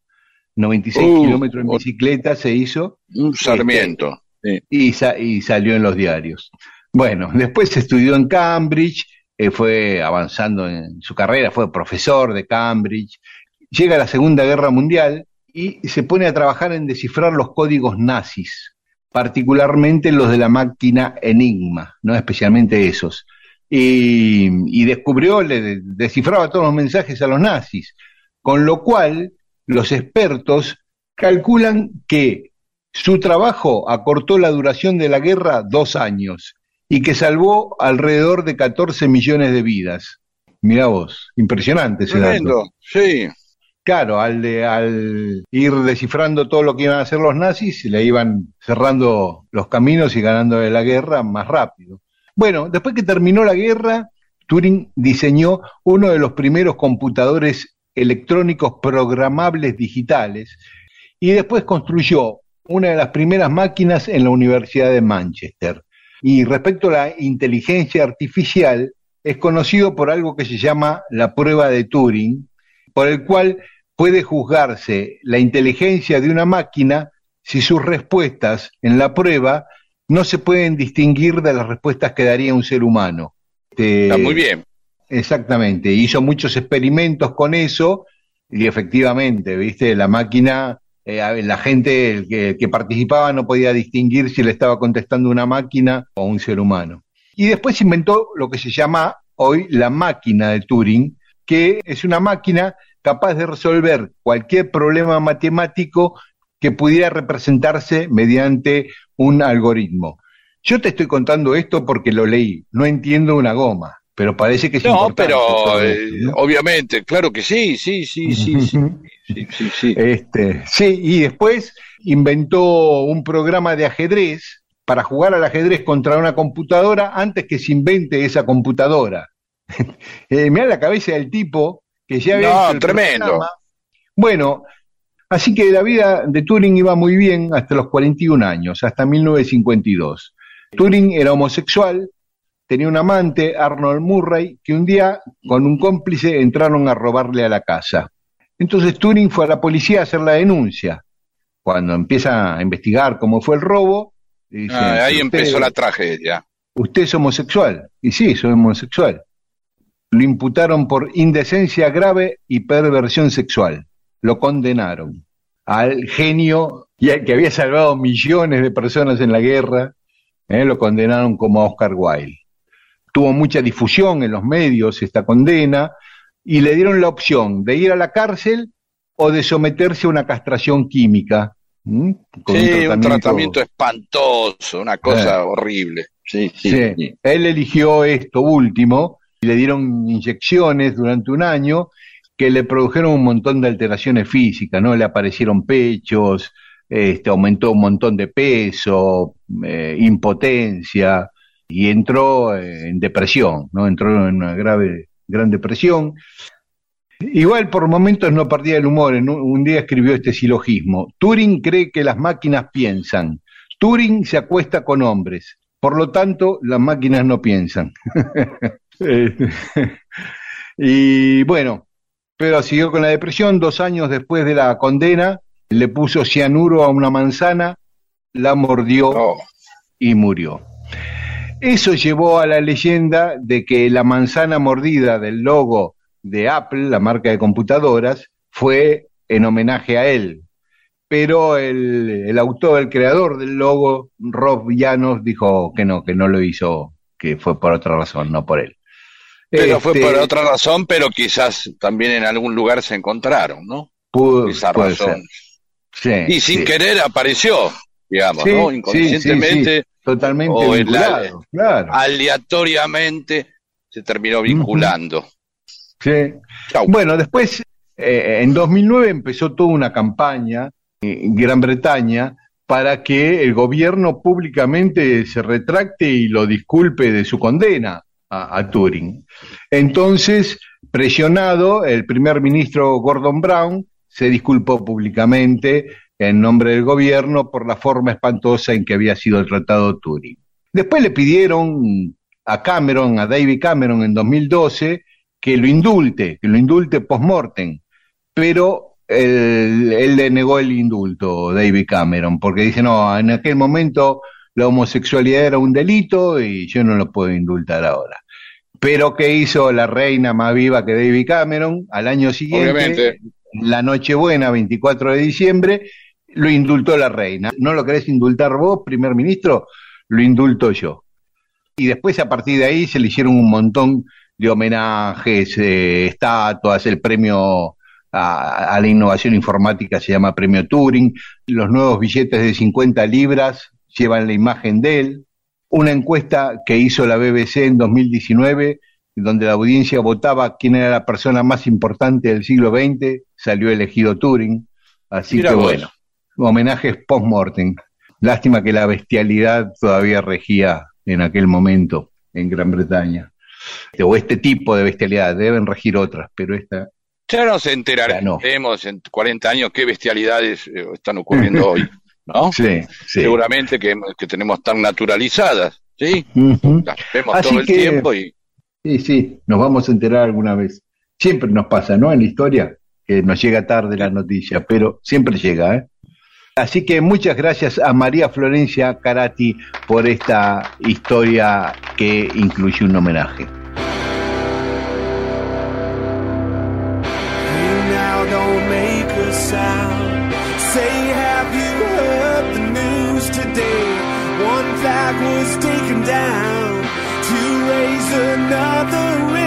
96 Uh, kilómetros en bicicleta se hizo Un Sarmiento. sí. y, sa- y salió en los diarios. Bueno, *laughs* después estudió en Cambridge, eh, fue avanzando en su carrera, fue profesor de Cambridge, llega la Segunda Guerra Mundial y se pone a trabajar en descifrar los códigos nazis, particularmente los de la máquina Enigma, no especialmente esos. Y, y descubrió, le descifraba todos los mensajes a los nazis, con lo cual los expertos calculan que su trabajo acortó la duración de la guerra dos años y que salvó alrededor de 14 millones de vidas. Mirá vos, impresionante ese dato. Tremendo. Sí. Claro, al, de- al ir descifrando todo lo que iban a hacer los nazis, le iban cerrando los caminos y ganando la guerra más rápido. Bueno, después que terminó la guerra, Turing diseñó uno de los primeros computadores electrónicos programables digitales y después construyó una de las primeras máquinas en la Universidad de Manchester. Y respecto a la inteligencia artificial, es conocido por algo que se llama la prueba de Turing, por el cual puede juzgarse la inteligencia de una máquina si sus respuestas en la prueba no se pueden distinguir de las respuestas que daría un ser humano. Este, Está muy bien. Exactamente, hizo muchos experimentos con eso y efectivamente, viste, la máquina, eh, la gente el que, el que participaba no podía distinguir si le estaba contestando una máquina o un ser humano. Y después inventó lo que se llama hoy la máquina de Turing, que es una máquina capaz de resolver cualquier problema matemático que pudiera representarse mediante un algoritmo. Yo te estoy contando esto porque lo leí, no entiendo una goma, pero parece que es No, pero eh, ¿no? obviamente, claro que sí, sí, sí, sí, sí, *laughs* sí, sí, sí. Este, sí, y después inventó un programa de ajedrez para jugar al ajedrez contra una computadora antes que se invente esa computadora. *laughs* eh, mirá la cabeza del tipo que ya había No, hecho el tremendo. programa. Bueno, así que la vida de Turing iba muy bien hasta los 41 años, hasta 1952. Turing era homosexual, tenía un amante, Arnold Murray, que un día con un cómplice entraron a robarle a la casa. Entonces Turing fue a la policía a hacer la denuncia. Cuando empieza a investigar cómo fue el robo, dice, Ah, ahí "Usted- empezó la tragedia. ¿Usted es homosexual? Y sí, soy homosexual. Lo imputaron por indecencia grave y perversión sexual. Lo condenaron al genio y al que había salvado millones de personas en la guerra. eh, lo condenaron como a Oscar Wilde. Tuvo mucha difusión en los medios esta condena y le dieron la opción de ir a la cárcel o de someterse a una castración química. Sí, un tratamiento espantoso, una cosa horrible. Sí, sí, Sí, sí. él eligió esto último y le dieron inyecciones durante un año que le produjeron un montón de alteraciones físicas, ¿no? Le aparecieron pechos, este, aumentó un montón de peso, eh, impotencia y entró en depresión, ¿no? Entró en una grave, gran depresión. Igual por momentos no perdía el humor. En un, un día escribió este silogismo. Turing cree que las máquinas piensan. Turing se acuesta con hombres. Por lo tanto, las máquinas no piensan. *laughs* Eh, *laughs* y bueno, pero siguió con la depresión. Dos años después de la condena, le puso cianuro a una manzana, la mordió Oh, y murió. Eso llevó a la leyenda de que la manzana mordida del logo de Apple, la marca de computadoras, fue en homenaje a él. Pero el, el autor, el creador del logo, Rob Llanos, dijo que no, que no lo hizo, que fue por otra razón, no por él. Pero fue Este, por otra razón, pero quizás también en algún lugar se encontraron, ¿no? pu- Esa puede razón. ser. Sí, Y sin sí. querer apareció, digamos, Sí, ¿no? Inconscientemente, totalmente o la- claro. aleatoriamente, se terminó vinculando. Sí. Chau. Bueno, después, eh, en 2009 empezó toda una campaña en Gran Bretaña para que el gobierno públicamente se retracte y lo disculpe de su condena a, Turing. Entonces, presionado, el primer ministro Gordon Brown se disculpó públicamente en nombre del gobierno por la forma espantosa en que había sido tratado Turing. Después le pidieron a Cameron, a David Cameron en 2012, que lo indulte, que lo indulte post-mortem, pero él, él le negó el indulto, David Cameron, porque dice, no, en aquel momento la homosexualidad era un delito y yo no lo puedo indultar ahora. Pero ¿qué hizo la reina más viva que David Cameron? Al año siguiente, Obviamente. la Nochebuena, 24 de diciembre, lo indultó la reina. ¿No lo querés indultar vos, primer ministro? Lo indulto yo. Y después a partir de ahí se le hicieron un montón de homenajes, eh, estatuas, el premio a, a la innovación informática se llama Premio Turing, los nuevos billetes de 50 libras llevan la imagen de él, una encuesta que hizo la BBC en 2019, donde la audiencia votaba quién era la persona más importante del siglo XX, salió elegido Turing, así Mira que vos. bueno, homenajes post-mortem. Lástima que la bestialidad todavía regía en aquel momento en Gran Bretaña. O este tipo de bestialidad, deben regir otras, pero esta Ya nos enteraremos en 40 años qué bestialidades eh, están ocurriendo *laughs* hoy, ¿no? Sí, sí. Seguramente que, que tenemos tan naturalizadas, ¿sí? Las vemos Así todo el que- tiempo y Sí, sí, nos vamos a enterar alguna vez. Siempre nos pasa, ¿no? En la historia, que nos llega tarde la noticia, pero siempre llega, ¿eh? Así que muchas gracias a María Florencia Carati por esta historia que incluye un homenaje. Was taken down to raise another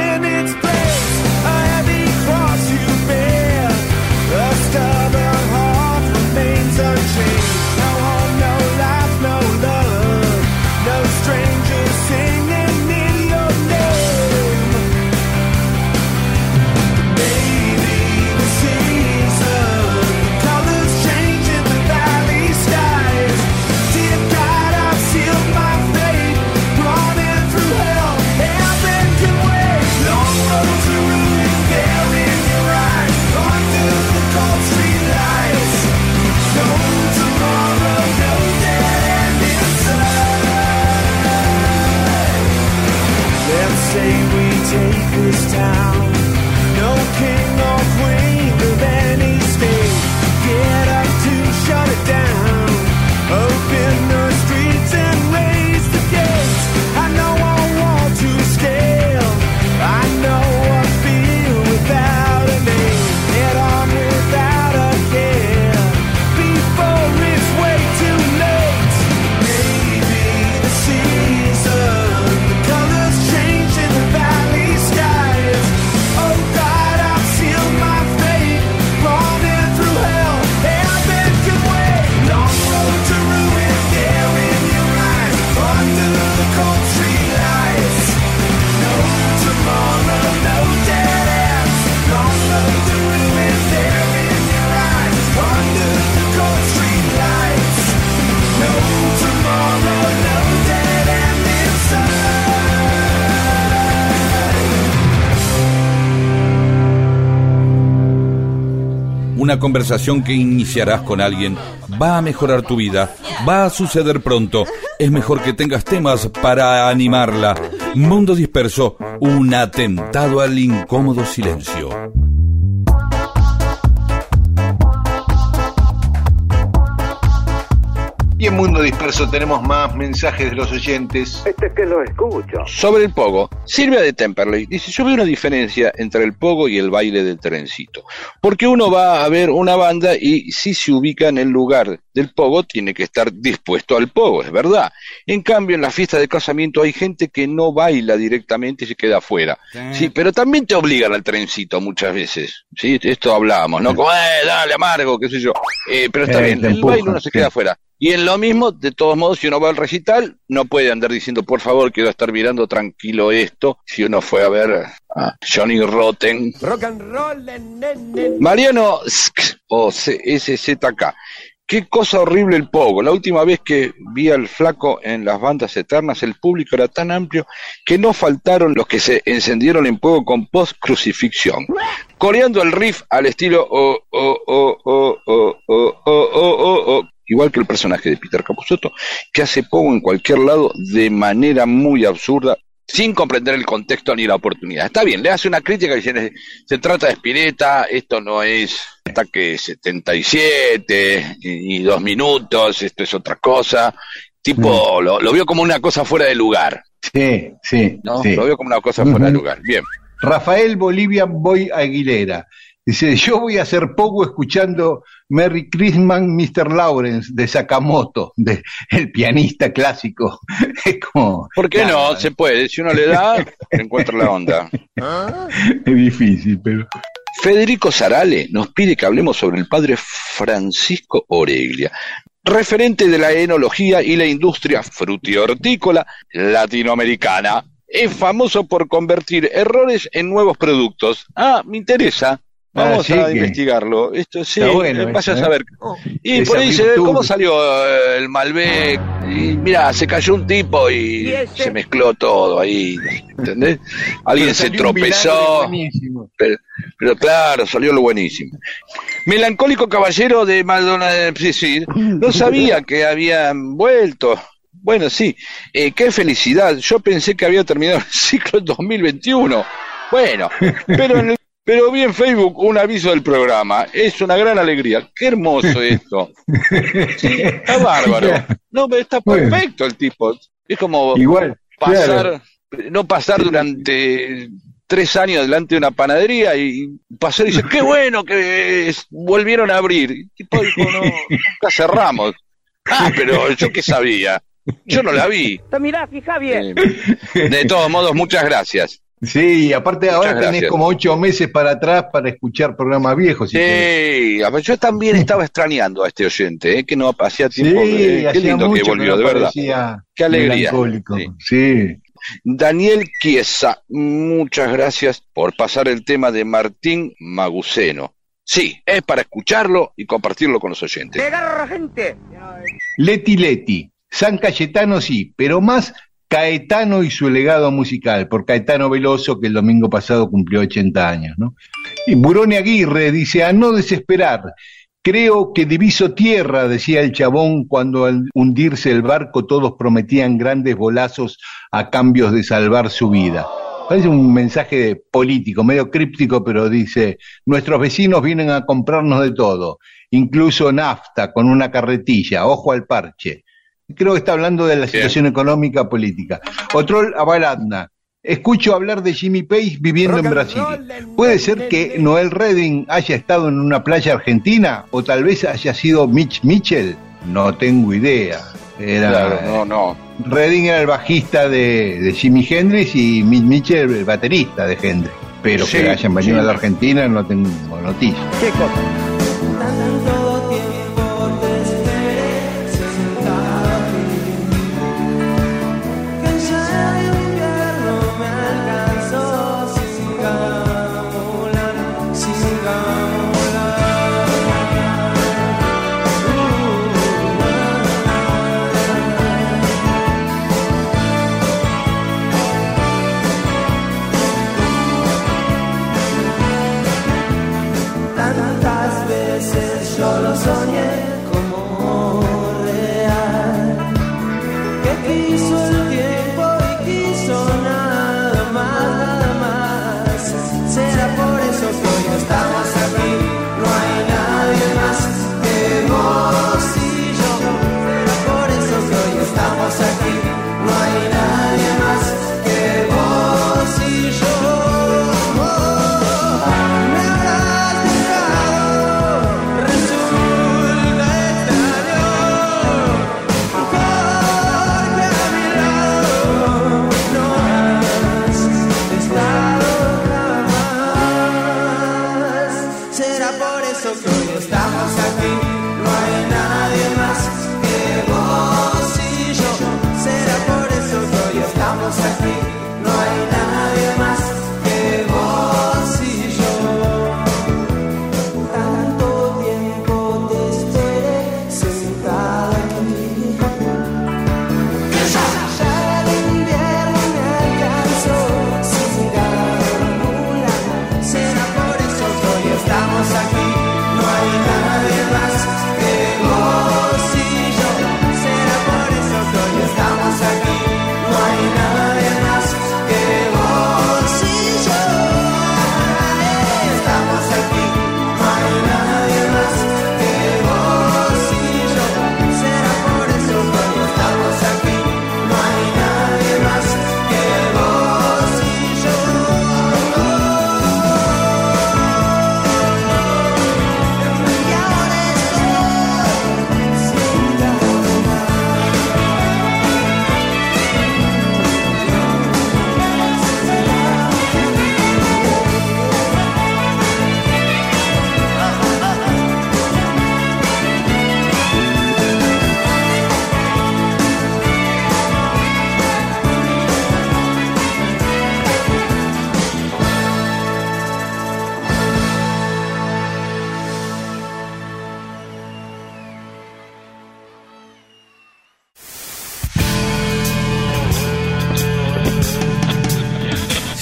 Una conversación que iniciarás con alguien va a mejorar tu vida, va a suceder pronto. Es mejor que tengas temas para animarla. Mundo disperso, un atentado al incómodo silencio. Y en Mundo Disperso tenemos más mensajes de los oyentes. Este es que lo escucho. Sobre el pogo, Silvia de Temperley dice, yo veo una diferencia entre el pogo y el baile del trencito, porque uno va a ver una banda y si se ubica en el lugar del pogo tiene que estar dispuesto al pogo, es verdad. En cambio, en la fiesta de casamiento hay gente que no baila directamente y se queda afuera. Sí, pero también te obligan al trencito muchas veces. Sí, esto hablábamos, ¿no? Como, eh, dale, amargo, qué sé yo. Eh, pero está Eh, bien, el baile uno se sí. queda afuera. Y en lo mismo, de todos modos, si uno va al recital, no puede andar diciendo, por favor, quiero estar mirando tranquilo esto, si uno fue a ver a Johnny Rotten. Rock and roll, nene. Mariano Sk, o CSZK, Qué cosa horrible el pogo. La última vez que vi al flaco en las bandas eternas, el público era tan amplio que no faltaron los que se encendieron en fuego con post-crucifixión, coreando el riff al estilo igual que el personaje de Peter Capusotto, que hace poco en cualquier lado de manera muy absurda, sin comprender el contexto ni la oportunidad. Está bien, le hace una crítica diciendo, se trata de espineta, esto no es ataque 77 y, y dos minutos, esto es otra cosa. Tipo, lo, lo, vio como una cosa fuera de lugar. Sí, sí. ¿no? Lo vio como una cosa fuera de lugar. Bien. Rafael Bolivia Boy Aguilera. Dice, *laughs* yo voy a hacer poco escuchando Merry Christmas, Mr. Lawrence, de Sakamoto, de el pianista clásico. *laughs* Es como... ¿Por qué no? Se puede. Si uno le da, *laughs* encuentra la onda. Es difícil, pero... Federico Sarale nos pide que hablemos sobre el padre Francisco Oreglia, referente de la enología y la industria frutihortícola latinoamericana. Es famoso por convertir errores en nuevos productos. Ah, me interesa. Vamos a que- investigarlo. Esto sí, Está bueno vaya eso, a ¿eh? saber. Y Esa por ahí dice, virtud. ¿cómo salió eh, el Malbec? Y mira, se cayó un tipo y se mezcló todo ahí. ¿Entendés? Alguien se tropezó. Pero, pero claro, salió lo buenísimo. Melancólico caballero de Maldonado, sí, sí, no sabía que habían vuelto. Bueno, sí, eh, qué felicidad. Yo pensé que había terminado el *laughs* ciclo en 2021. Bueno, pero en el- pero vi en Facebook un aviso del programa. Es una gran alegría. Qué hermoso *laughs* esto. Sí, está bárbaro. No, pero está perfecto el tipo. Es como Igual, pasar, no pasar durante tres años delante de una panadería y pasar y decir, qué bueno que es- volvieron a abrir. Y el tipo dijo, no, nunca cerramos. Ah, pero yo qué sabía. Yo no la vi. Mirá, fija bien. Eh, de todos modos, muchas gracias. Sí, y aparte ahora Muchas tenés gracias. como ocho meses para atrás para escuchar programas viejos. si. Sí, a ver, yo también *laughs* estaba extrañando a este oyente, eh, que no hacía Sí, tiempo. eh, qué hacía lindo que volvió, de verdad. Qué alegría. Sí. Sí. Daniel Chiesa, muchas gracias por pasar el tema de Martín Maguceno. Sí, es para escucharlo y compartirlo con los oyentes. Agarra gente. Leti Leti, San Cayetano sí, pero más Caetano y su legado musical, por Caetano Veloso, que el domingo pasado cumplió 80 años, ¿no? Y Burone Aguirre dice, a no desesperar, creo que diviso tierra, decía el chabón, cuando al hundirse el barco todos prometían grandes bolazos a cambios de salvar su vida. Parece un mensaje político, medio críptico, pero dice, nuestros vecinos vienen a comprarnos de todo, incluso nafta con una carretilla, ojo al parche. Creo que está hablando de la situación económica política. Otro Abaladna. Escucho hablar de Jimmy Page viviendo en Brasil. ¿Puede ser que Noel Redding haya estado en una playa argentina? ¿O tal vez haya sido Mitch Mitchell? No tengo idea. Era, Claro, no, no. Redding era el bajista de, de Jimi Hendrix y Mitch Mitchell el baterista de Hendrix. Pero Sí, que hayan venido sí. a la Argentina no tengo noticias. ¿Qué cosa?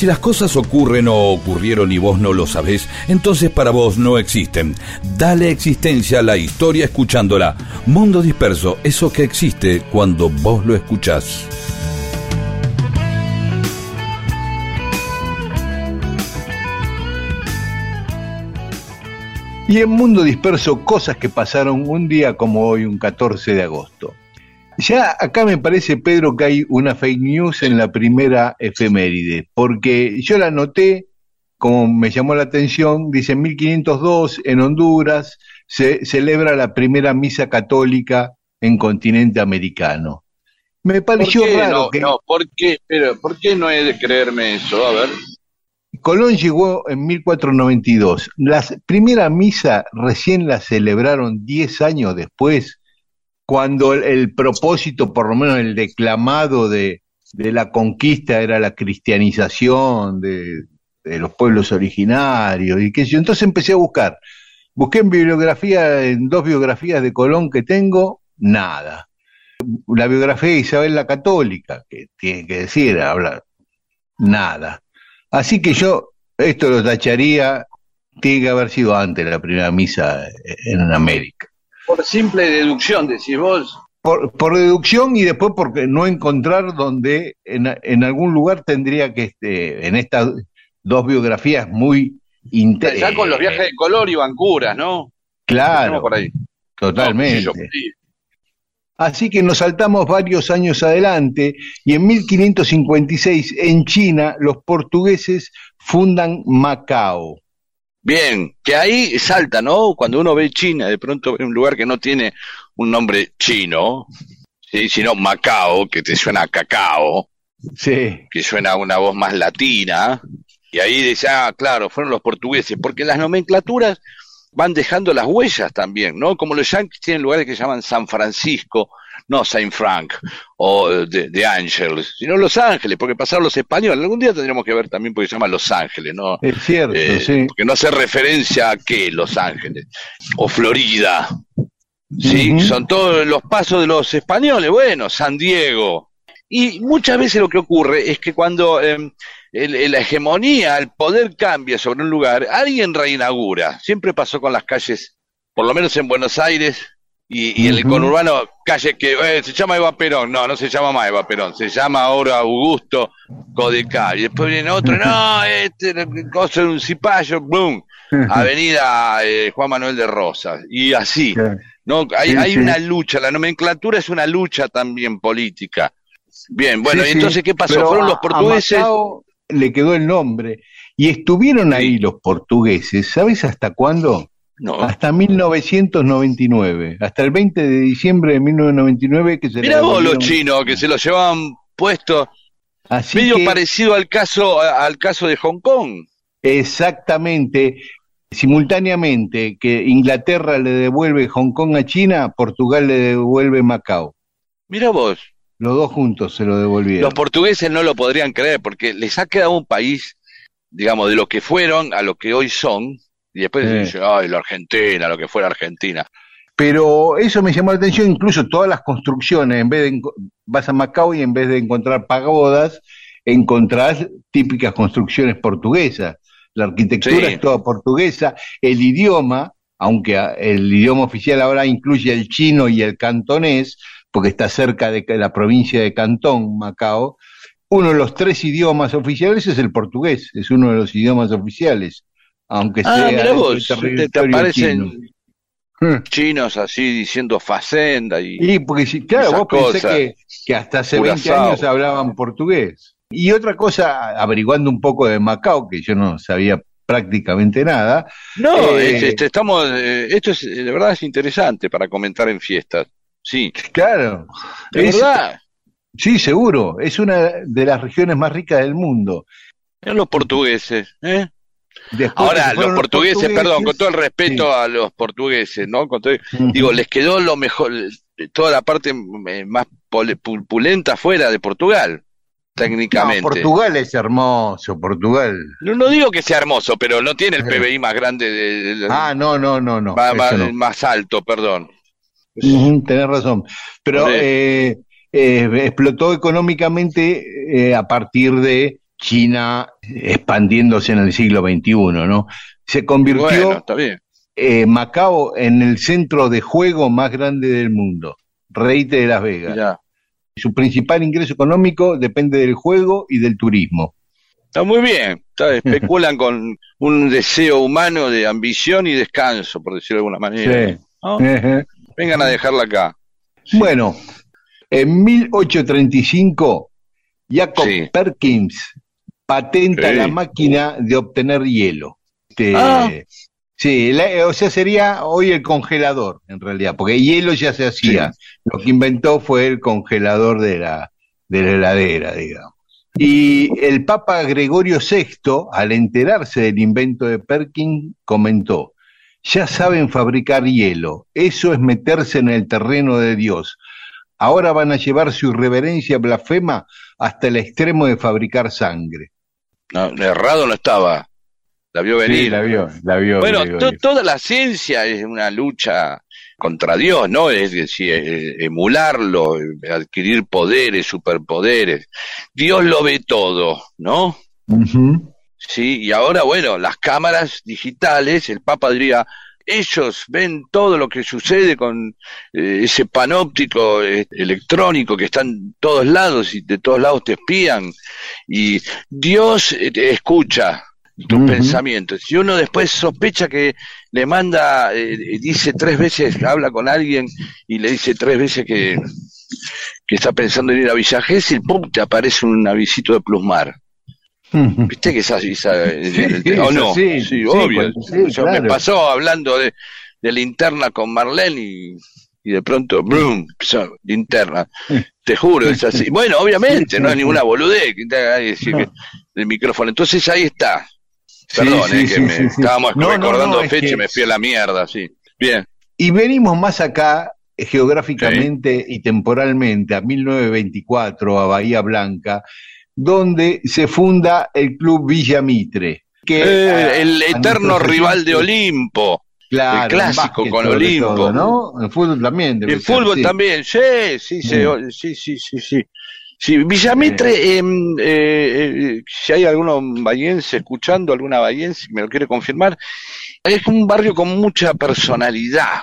Las cosas ocurren o ocurrieron y vos no lo sabés, entonces para vos no existen. Dale existencia a la historia escuchándola. Mundo disperso, eso que existe cuando vos lo escuchás. Y en Mundo Disperso, cosas que pasaron un día como hoy, un 14 de agosto. Ya acá me parece, Pedro, que hay una fake news en la primera efeméride, porque yo la noté, como me llamó la atención, dice en 1502 en Honduras se celebra la primera misa católica en continente americano. Me pareció ¿Por qué raro no, que no, ¿por qué, pero, ¿por qué no he de creerme eso? A ver. Colón llegó en 1492. La primera misa recién la celebraron 10 años después, cuando el, propósito, por lo menos el declamado de, de la conquista era la cristianización de, de los pueblos originarios y qué sé yo. Entonces empecé a buscar. Busqué en bibliografía, en dos biografías de Colón que tengo, nada. La biografía de Isabel la Católica, que tiene que decir, habla, nada. Así que yo esto lo tacharía, tiene que haber sido antes la primera misa en América. Por simple deducción, decís vos. Por, por deducción y después porque no encontrar donde en, en algún lugar tendría que, este, en estas dos biografías muy interesantes. Ya con los viajes de color y bancuras, ¿no? Claro, Empecemos por ahí. totalmente. No, sí, sí. Así que nos saltamos varios años adelante y en 1556 en China los portugueses fundan Macao. Bien, que ahí salta, ¿no? Cuando uno ve China, de pronto ve un lugar que no tiene un nombre chino, ¿sí? sino Macao, que te suena a cacao, Sí, que suena a una voz más latina, y ahí dice, ah, claro, fueron los portugueses, porque las nomenclaturas van dejando las huellas también, ¿no? Como los yankees tienen lugares que se llaman San Francisco, no Saint Frank o eh, de, de Ángeles, sino Los Ángeles, porque pasaron los españoles. Algún día tendríamos que ver también porque se llama Los Ángeles, ¿no? es cierto, Eh, sí. Porque no hace referencia a qué Los Ángeles o Florida. Sí, son todos los pasos de los españoles. Bueno, San Diego. Y muchas veces lo que ocurre es que cuando eh, el- la hegemonía, el poder cambia sobre un lugar, alguien reinaugura. Siempre pasó con las calles, por lo menos en Buenos Aires y, y el conurbano, calle que eh, se llama Eva Perón. No, no se llama más Eva Perón, se llama ahora Augusto Codecal. Y después viene otro, no, *laughs* este cosa de un cipayo, boom. *laughs* Avenida eh, Juan Manuel de Rosas. Y así. ¿no? Hay, Sí, hay sí. una lucha, la nomenclatura es una lucha también política. Bien, bueno, Sí, y entonces, ¿qué pasó? pero Fueron los portugueses. Le quedó el nombre. Y estuvieron ahí los portugueses, ¿sabes hasta cuándo? No. Hasta 1999, hasta el 20 de diciembre de 1999 que se Mira le vos los chinos que se los llevaban puesto, Así medio que- parecido al caso, al caso de Hong Kong. Exactamente, simultáneamente que Inglaterra le devuelve Hong Kong a China, Portugal le devuelve Macao. Mira vos, Los dos juntos se lo devolvieron. los portugueses no lo podrían creer porque les ha quedado un país, digamos, de lo que fueron a lo que hoy son, y después Sí. dicen, ay, la Argentina, lo que fuera Argentina. Pero eso me llamó la atención, incluso todas las construcciones, en vez de vas a Macao y en vez de encontrar pagodas, encontrás típicas construcciones portuguesas. La arquitectura Sí. es toda portuguesa, el idioma, aunque el idioma oficial ahora incluye el chino y el cantonés, porque está cerca de la provincia de Cantón, Macao, uno de los tres idiomas oficiales es el portugués, es uno de los idiomas oficiales, aunque Ah, sea dentro vos, te, te aparecen chino. Hmm. chinos así diciendo facenda y... Y porque si, claro, vos cosas. que, que hasta hace 20 Curazao. años hablaban portugués. Y otra cosa, averiguando un poco de Macao, que yo no sabía prácticamente nada. No, eh, es- este, estamos, eh, esto es, de verdad es interesante para comentar en fiestas. Sí, Claro. de Es- verdad. Sí, seguro. Es una de las regiones más ricas del mundo. Eran los portugueses, ¿eh? Después Ahora, los portugueses, perdón, con todo el respeto sí. a los portugueses, ¿no? Con todo- Ujú. digo, les quedó lo mejor, eh, toda la parte eh, más pole- pu- pulenta fuera de Portugal, técnicamente. No, Portugal es hermoso, Portugal. No, no digo que sea hermoso, pero no tiene el Pero- PBI más grande, de, de- Ah, no, no, no, no. más, más- no. más alto, perdón. Ujú, tenés razón. Pero eh, eh, explotó económicamente eh, a partir de China expandiéndose en el siglo XXI, ¿no? Se convirtió Bueno, está bien. eh, Macao en el centro de juego más grande del mundo, reíte de Las Vegas. Mirá. Su principal ingreso económico depende del juego y del turismo. Está muy bien. Está- *laughs* especulan con un deseo humano de ambición y descanso, por decirlo de alguna manera. ¿no? *laughs* Ejé. Vengan a dejarla acá. Bueno, en 1835, Jacob Sí. Perkins patenta Sí. la máquina de obtener hielo. Este, Ah. Sí, la- o sea, sería hoy el congelador, en realidad, porque hielo ya se hacía. Lo que inventó fue el congelador de la, de la heladera, digamos. Y el Papa Gregorio VI, al enterarse del invento de Perkins, comentó, ya saben fabricar hielo, eso es meterse en el terreno de Dios. Ahora van a llevar su irreverencia blasfema hasta el extremo de fabricar sangre. No, errado no estaba. La vio venir. Sí, la vio, la vio. Bueno, to- toda la ciencia es una lucha contra Dios, ¿no? Es decir, emularlo, adquirir poderes, superpoderes. Dios lo ve todo, ¿no? Sí, y ahora, bueno, las cámaras digitales, el Papa diría, ellos ven todo lo que sucede con eh, ese panóptico eh, electrónico que está en todos lados y de todos lados te espían. Y Dios eh, escucha tus pensamientos. Si uno después sospecha que le manda, dice tres veces, habla con alguien y le dice tres veces que, que está pensando en ir a Villa Gesell, pum, te aparece un avisito de Plusmar. ¿Viste que esa, esa Sí, o es no? así. Sí, Sí, obvio. me pasó hablando de, de linterna con Marlene y, y de pronto, ¡brum! linterna. *laughs* Te juro, es así. Bueno, obviamente, no es ninguna boludez que decir del micrófono. Entonces ahí está. Perdón, eh, que me estábamos No, no, recordando no, es fecha y que- me fui a la mierda, sí. Bien. Y venimos más acá, eh, geográficamente y temporalmente, a 1924, a Bahía Blanca, donde se funda el Club Villa Mitre. Que, Eh, el eterno rival de Olimpo. Claro, el clásico con Olimpo. todo, ¿no? En fútbol también. debe En ser, fútbol sí. también, sí, sí, Mm. sí, sí, sí, sí. Sí, Villamitre, em, eh, eh, si hay alguno bahiense escuchando, alguna bahiense me lo quiere confirmar, es un barrio con mucha personalidad,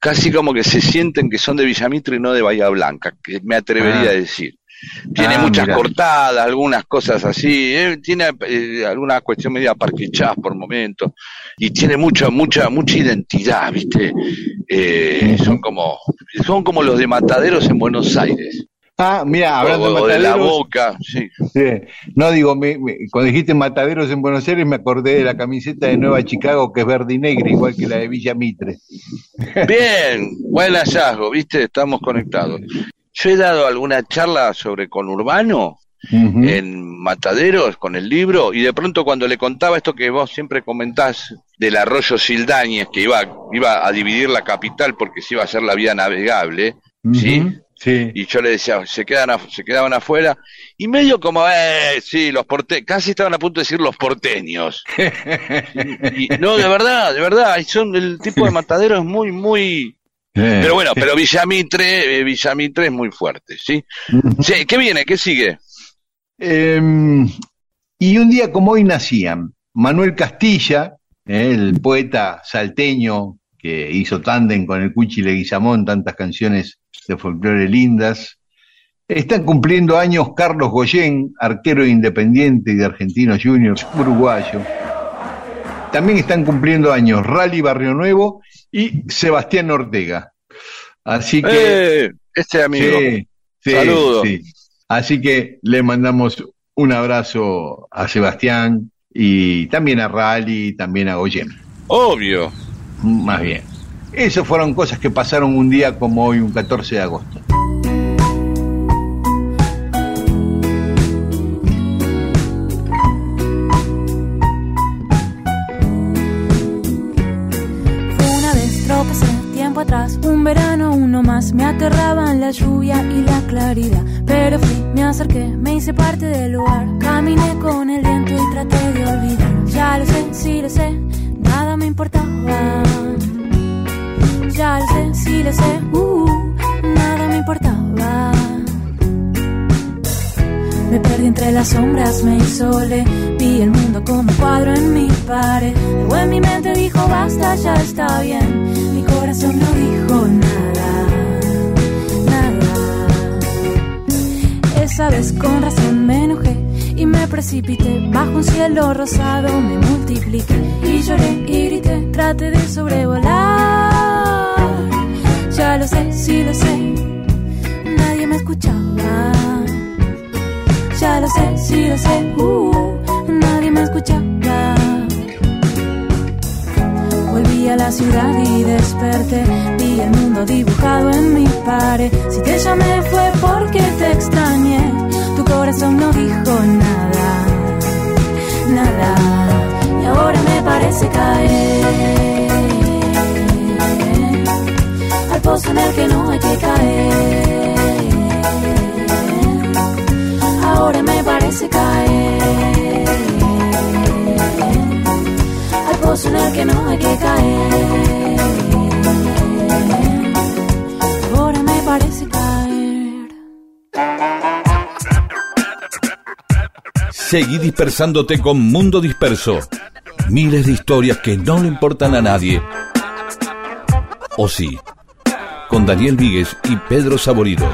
casi como que se sienten que son de Villamitre y no de Bahía Blanca, que me atrevería Ah. a decir. Tiene Ah, muchas mirá. cortadas, algunas cosas así, eh, tiene eh, alguna cuestión media parquechás por momentos, y tiene mucha, mucha, mucha identidad, ¿viste? Eh, son como, son como los de Mataderos en Buenos Aires. Ah, mira, hablando o, de o de la boca, sí. sí. no digo, me- me- cuando dijiste mataderos en Buenos Aires me acordé de la camiseta de Nueva Chicago que es verde y negra, igual que la de Villa Mitre. Bien, buen hallazgo, ¿viste? Estamos conectados. Yo he dado alguna charla sobre conurbano Ujú. en Mataderos con el libro y de pronto cuando le contaba esto que vos siempre comentás del arroyo Sildañez que iba, iba a dividir la capital porque se iba a hacer la vía navegable, ¿sí? Sí. y yo le decía, se quedan se quedaban afuera, y medio como, eh, sí, los porte casi estaban a punto de decir los porteños. *laughs* Y, no, de verdad, de verdad, son el tipo de matadero es muy, muy... Pero bueno, pero Villamitre, eh, Villamitre es muy fuerte, ¿sí? Sí, ¿Qué viene? ¿Qué sigue? Em, y un día como hoy nacían Manuel Castilla, eh, el poeta salteño que hizo tándem con el Cuchi Leguizamón, tantas canciones de folclore lindas. Están cumpliendo años Carlos Goyén, arquero de independiente y de Argentinos Juniors, uruguayo. También están cumpliendo años Rally Barrio Nuevo y Sebastián Ortega. Así que. Eh, este amigo. Sí, sí, Saludos. sí. Así que le mandamos un abrazo a Sebastián y también a Rally, también a Goyen. Obvio. Más bien. Esas fueron cosas que pasaron un día como hoy, un 14 de agosto. Me aterraban la lluvia y la claridad. Pero fui, me acerqué, me hice parte del lugar. Caminé con el viento y traté de olvidar. Ya lo sé, sí lo sé, nada me importaba. Ya lo sé, sí lo sé, uh, nada me importaba. Me perdí entre las sombras, me isolé. Vi el mundo como cuadro en mi pared. Luego en mi mente dijo basta, ya está bien. Mi corazón no dijo nada. Esa vez con razón me enojé y me precipité bajo un cielo rosado. Me multipliqué y lloré y grité. Traté de sobrevolar. Ya lo sé, sí lo sé. Nadie me escuchaba. Ya lo sé, sí lo sé. Uh, nadie me escuchaba. Volví a la ciudad y desperté. Vi el mundo dibujado en mi pared. Si te llamé fue porque te extrañé. Tu corazón no dijo nada, nada. Y ahora me parece caer al pozo en el que no hay que caer. Ahora me parece caer pozo en el que no hay que caer. Ahora me parece caer. Seguí dispersándote con Mundo Disperso. Miles de historias que no le importan a nadie. O sí, con Daniel Víguez y Pedro Saborido.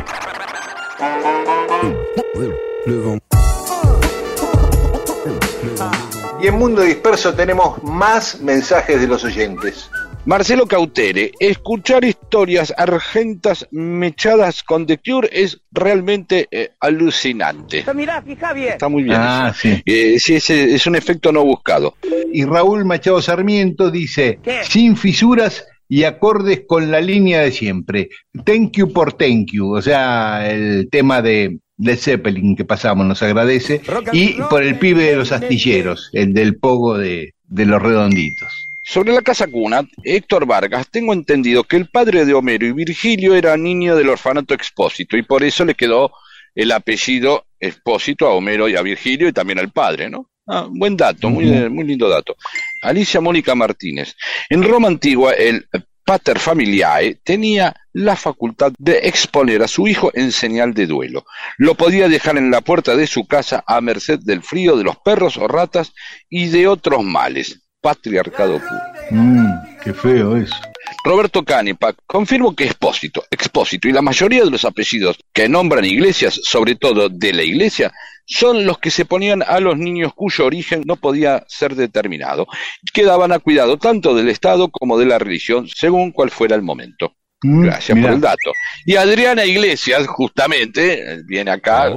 Y en Mundo Disperso tenemos más mensajes de los oyentes. Marcelo Cautere, escuchar historias argentas mechadas con The Cure es realmente eh, alucinante. Mirá, fija bien. Está muy bien. Ah, eso. sí. Eh, sí, es, es un efecto no buscado. Y Raúl Machado Sarmiento dice, ¿Qué? sin fisuras y acordes con la línea de siempre. Thank you por thank you, o sea, el tema de, de Zeppelin que pasamos, nos agradece. Y por el pibe de los astilleros, el del pogo de, de los redonditos. Sobre la casa cuna, Héctor Vargas, tengo entendido que el padre de Homero y Virgilio era niño del orfanato Expósito y por eso le quedó el apellido Expósito a Homero y a Virgilio y también al padre, ¿no? Ah, buen dato, muy, muy lindo dato. Alicia Mónica Martínez. En Roma antigua, el pater familiae tenía la facultad de exponer a su hijo en señal de duelo. Lo podía dejar en la puerta de su casa a merced del frío, de los perros o ratas y de otros males. Patriarcado puro. Mm, qué feo eso. Roberto Canepa, confirmo que Expósito, Expósito y la mayoría de los apellidos que nombran iglesias, sobre todo de la iglesia, son los que se ponían a los niños cuyo origen no podía ser determinado, quedaban a cuidado tanto del Estado como de la religión, según cual fuera el momento. Mm, Gracias mirá. por el dato. Y Adriana Iglesias, justamente, viene acá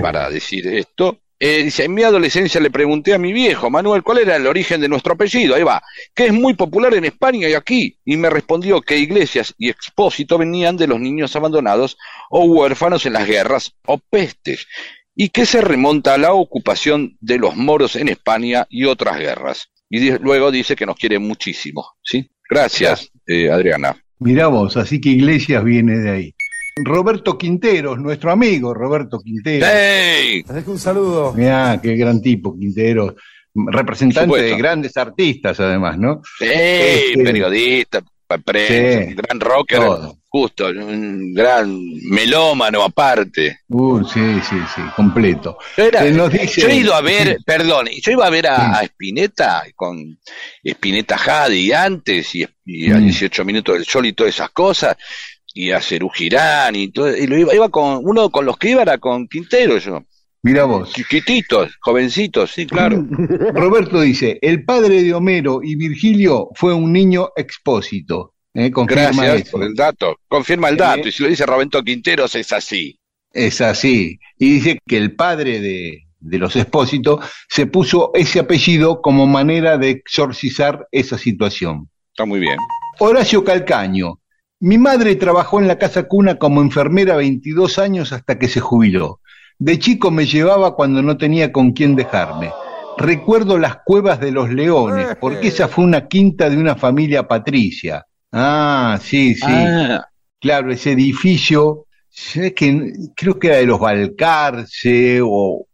para decir esto. Eh, dice, en mi adolescencia le pregunté a mi viejo, Manuel, cuál era el origen de nuestro apellido, ahí va, que es muy popular en España y aquí, y me respondió que Iglesias y Expósito venían de los niños abandonados o huérfanos en las guerras o pestes, y que se remonta a la ocupación de los moros en España y otras guerras. Y di- luego dice que nos quiere muchísimo, ¿sí? Gracias, eh, Adriana. Mirá vos, así que Iglesias viene de ahí. Roberto Quinteros, nuestro amigo Roberto Quinteros. ¡Hey! Dejo un saludo. Mirá, qué gran tipo, Quinteros. Representante de grandes artistas, además, ¿no? Sí, Este- periodista, prensa, Sí, un gran rocker, todo. justo, un gran melómano aparte. Uh, sí, sí, sí, completo. Yo, era- Eh, nos dice- yo he ido a ver, Sí. perdón, yo iba a ver a, Sí. a Spinetta con Spinetta Jade y antes, y, y a Mm. 18 minutos del sol y todas esas cosas, y a Cerú Girán y todo, y lo iba, iba con, uno con los que iba era con Quintero yo, Mirá vos. chiquititos, jovencitos, sí, claro. *laughs* Roberto dice, el padre de Homero y Virgilio fue un niño expósito. ¿eh? Confirma Gracias eso. por el dato, confirma el Eh. dato, y si lo dice Roberto Quinteros es así. Es así. Y dice que el padre de, de los expósitos se puso ese apellido como manera de exorcizar esa situación. Está muy bien. Horacio Calcaño. Mi madre trabajó en la casa cuna como enfermera 22 años hasta que se jubiló. De chico me llevaba cuando no tenía con quién dejarme. Recuerdo las cuevas de los leones, porque esa fue una quinta de una familia patricia. Ah, sí, sí. Ah, Claro, ese edificio, sé que creo que era de los Balcarce o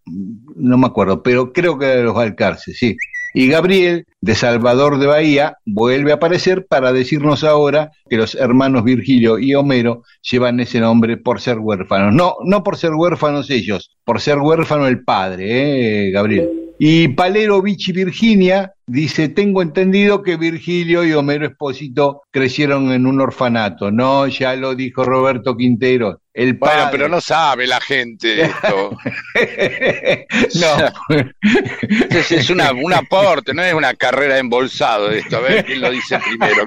no me acuerdo, pero creo que era de los Balcarce, sí. Y Gabriel, de Salvador de Bahía, vuelve a aparecer para decirnos ahora que los hermanos Virgilio y Homero llevan ese nombre por ser huérfanos. No, no por ser huérfanos ellos, por ser huérfano el padre, ¿eh, Gabriel? Y Palero Vichy Virginia dice, tengo entendido que Virgilio y Homero Espósito crecieron en un orfanato. No, ya lo dijo Roberto Quintero. El Bueno, padre. pero no sabe la gente esto. *laughs* no. *laughs* Es, es una, un aporte, no es una carrera de embolsado esto. A ver quién lo dice primero.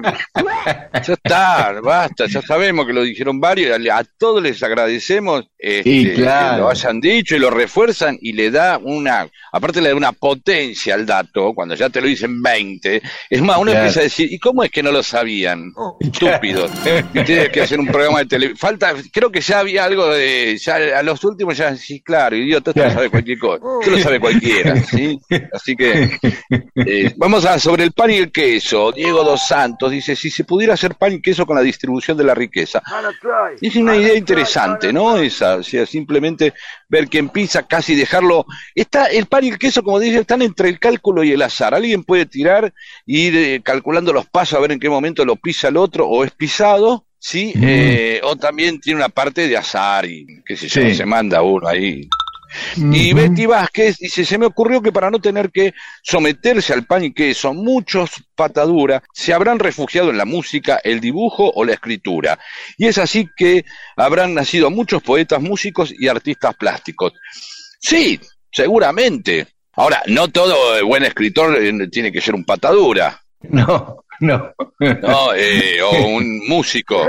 Ya está, basta, ya sabemos que lo dijeron varios. A, a todos les agradecemos este, Sí, claro. que lo hayan dicho y lo refuerzan y le da una, aparte le da una potencia al dato, cuando ya te lo dicen 20. Es más, uno Claro. empieza a decir, ¿y cómo es que no lo sabían? Estúpidos. *laughs* Y tienes que hacer un programa de televisión. Falta, creo que ya había algo de, ya a los últimos ya, sí, claro, idiota, esto lo Claro. sabe cualquier cosa. Esto lo sabe cualquiera, ¿sí? Así que eh, vamos a sobre el pan y el queso. Diego Dos Santos dice, si se pudiera hacer pan y queso con la distribución de la riqueza. Es una idea interesante, ¿no? Esa, o sea, simplemente ver quién pisa, casi dejarlo. Está el pan y el queso, como dice, están entre el cálculo y el azar. Alguien puede tirar y ir eh, calculando los pasos a ver en qué momento lo pisa el otro o es pisado, ¿sí? Eh, o también tiene una parte de azar y qué sé yo, Sí. se manda uno ahí. Y Betty Vázquez dice, se me ocurrió que para no tener que someterse al pan y queso, muchos patadura se habrán refugiado en la música, el dibujo o la escritura. Y es así que habrán nacido muchos poetas, músicos y artistas plásticos. Sí, seguramente. Ahora, no todo buen escritor eh, tiene que ser un patadura. No, *laughs* no. ¿no? Eh, o un músico.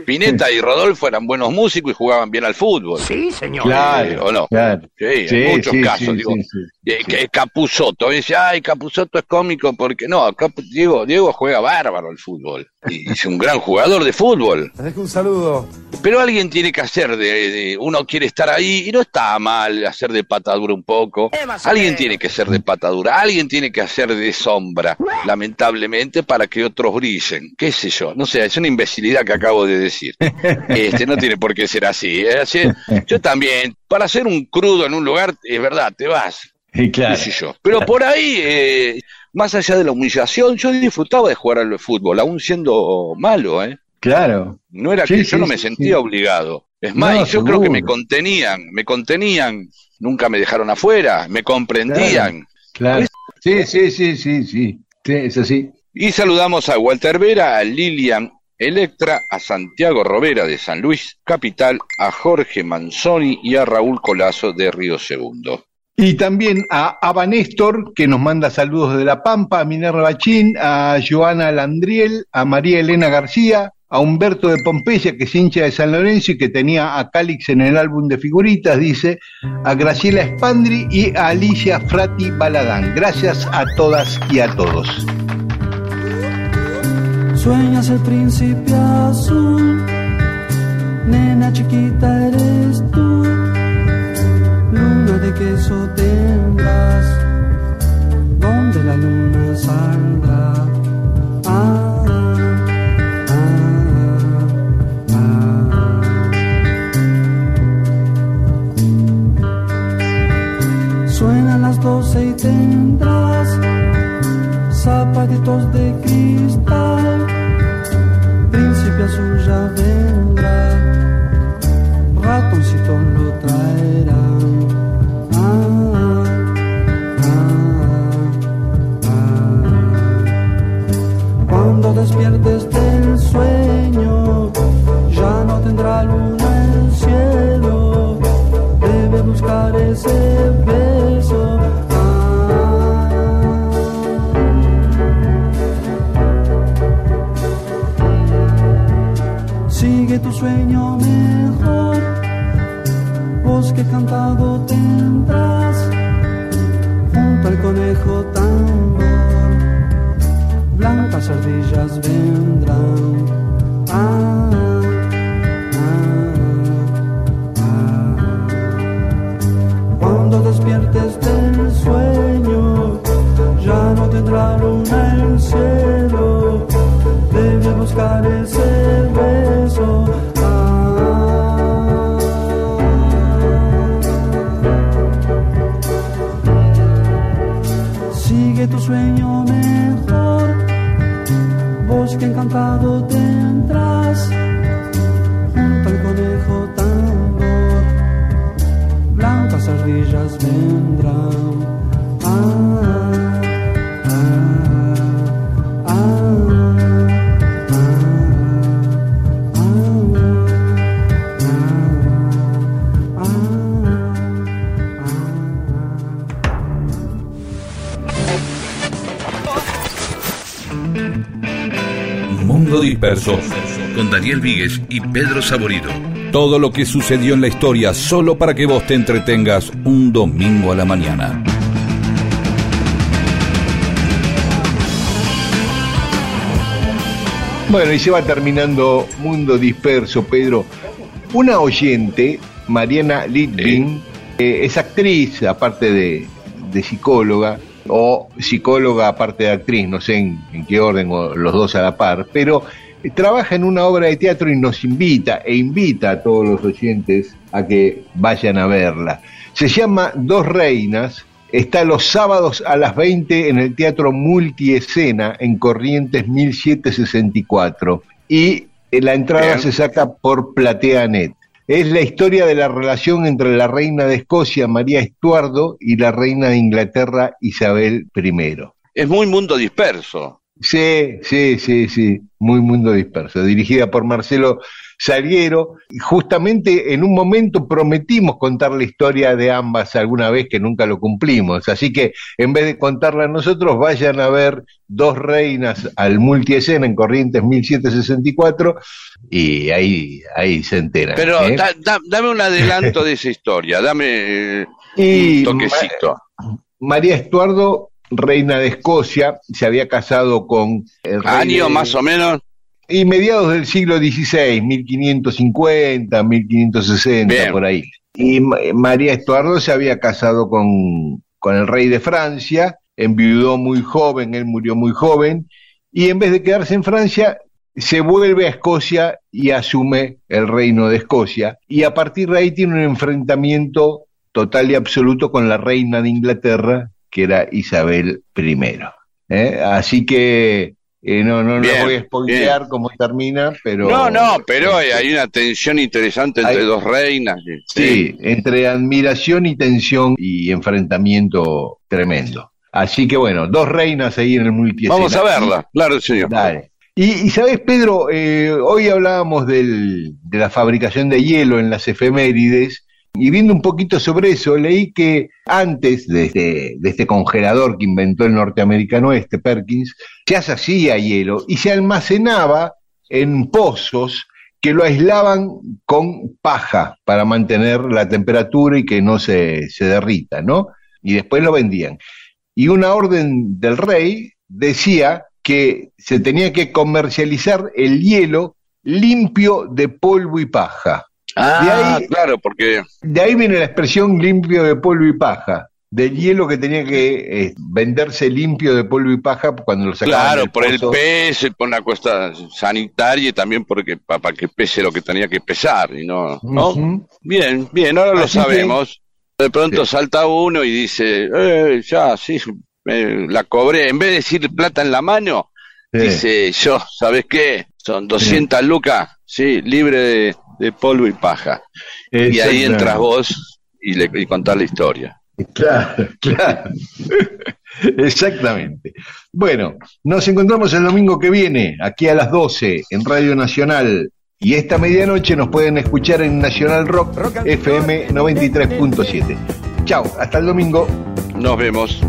Spinetta y Rodolfo eran buenos músicos y jugaban bien al fútbol. Sí, señor. Claro, ¿O no? claro. Sí, en muchos sí, casos, sí, digo. sí, sí. Eh, que Capusotto, dice, ay, Capusotto es cómico porque no, Capu- Diego, Diego juega bárbaro al fútbol y es un gran jugador de fútbol. Dejo un saludo. Pero alguien tiene que hacer de, de- uno quiere estar ahí y no está mal hacer de patadura un poco. Alguien tiene que ser de patadura, alguien tiene que hacer de sombra, lamentablemente, para que otros brillen. ¿Qué sé yo? No sé, es una imbecilidad que acabo de decir. Este no tiene por qué ser así. ¿eh? Así- Yo también, para hacer un crudo en un lugar, es verdad, te vas. *laughs* Y claro. qué sé yo. Pero por ahí, eh, más allá de la humillación, yo disfrutaba de jugar al fútbol, aún siendo malo, ¿eh? Claro. No era Sí, que sí, yo no me sentía sí. obligado. Es más, No, yo creo que me contenían, me contenían, nunca me dejaron afuera, me comprendían. Claro. Sí, sí, sí, sí. Sí, es así. Y saludamos a Walter Vera, a Lilian Electra, a Santiago Robera de San Luis Capital, a Jorge Manzoni y a Raúl Colazo de Río Segundo. Y también a Ava Néstor, que nos manda saludos de La Pampa, a Minerva Bachín, a Joana Landriel, a María Elena García, a Humberto de Pompeya, que es hincha de San Lorenzo y que tenía a Calix en el álbum de figuritas, dice, a Graciela Spandri y a Alicia Frati Baladán. Gracias a todas y a todos. Sueñas el príncipe azul, nena chiquita eres tú, luna de queso tendrás, donde la luna saldrá. Ah, ah, ah. Suenan las doce y tendrás zapatitos de cristal, príncipe Daniel Víguez y Pedro Saborido. Todo lo que sucedió en la historia solo para que vos te entretengas un domingo a la mañana. Bueno, y se va terminando Mundo Disperso, Pedro. Una oyente, Mariana Litvin, eh, es actriz, aparte de, de psicóloga, o psicóloga aparte de actriz, no sé en, en qué orden, o los dos a la par, pero trabaja en una obra de teatro y nos invita, e invita a todos los oyentes a que vayan a verla. Se llama Dos Reinas, está los sábados a las 20 en el Teatro Multiescena en Corrientes 1764 y la entrada Bien. se saca por PlateaNet. Es la historia de la relación entre la reina de Escocia, María Estuardo, y la reina de Inglaterra, Isabel I. Es muy mundo disperso. Sí, sí, sí, sí, muy mundo disperso, dirigida por Marcelo Saliero. Y justamente en un momento prometimos contar la historia de ambas alguna vez que nunca lo cumplimos. Así que en vez de contarla nosotros, vayan a ver Dos Reinas al multiescena en Corrientes 1764 y ahí, ahí se enteran. Pero ¿eh? da- da- dame un adelanto de esa historia, dame eh, Y un toquecito. María Estuardo, reina de Escocia, se había casado con el rey Año de- más o menos. Y mediados del siglo XVI, 1550, 1560, Bien. por ahí. Y Ma- María Estuardo se había casado con, con el rey de Francia, enviudó muy joven, él murió muy joven, y en vez de quedarse en Francia, se vuelve a Escocia y asume el reino de Escocia, y a partir de ahí tiene un enfrentamiento total y absoluto con la reina de Inglaterra, que era Isabel I. ¿eh? Así que eh, no, no, no Bien, voy a spoilear cómo termina, pero... No, no, pero hay- hay una tensión interesante entre Hay- dos reinas. Sí, entre admiración y tensión y enfrentamiento tremendo. Así que bueno, dos reinas ahí en el multiescena. Vamos a verla, claro, señor. Dale. Y, y sabes, Pedro, Eh, hoy hablábamos del- de la fabricación de hielo en las efemérides y viendo un poquito sobre eso, leí que antes de este, de este congelador que inventó el norteamericano este, Perkins, se hacía hielo y se almacenaba en pozos que lo aislaban con paja para mantener la temperatura y que no se, se derrita, ¿no? Y después lo vendían. Y una orden del rey decía que se tenía que comercializar el hielo limpio de polvo y paja. Ah, De ahí- claro, porque De ahí viene la expresión limpio de polvo y paja, del hielo que tenía que eh, venderse limpio de polvo y paja cuando lo sacaban Claro, del por el peso, por una cuesta sanitaria y también porque para que pese lo que tenía que pesar, y no, ¿no? Bien, bien, ahora lo que- sabemos. De pronto salta uno y dice, eh, ya, sí, eh, la cobré. En vez de decir plata en la mano, Sí. dice yo, ¿sabes qué? Son 200 lucas, sí, libre de, de polvo y paja. Y ahí entras vos y le y contás la historia. Claro, *laughs* claro. *laughs* Exactamente. Bueno, nos encontramos el domingo que viene, aquí a las 12, en Radio Nacional. Y esta medianoche nos pueden escuchar en Nacional Rock FM 93.7. Chao, hasta el domingo. Nos vemos.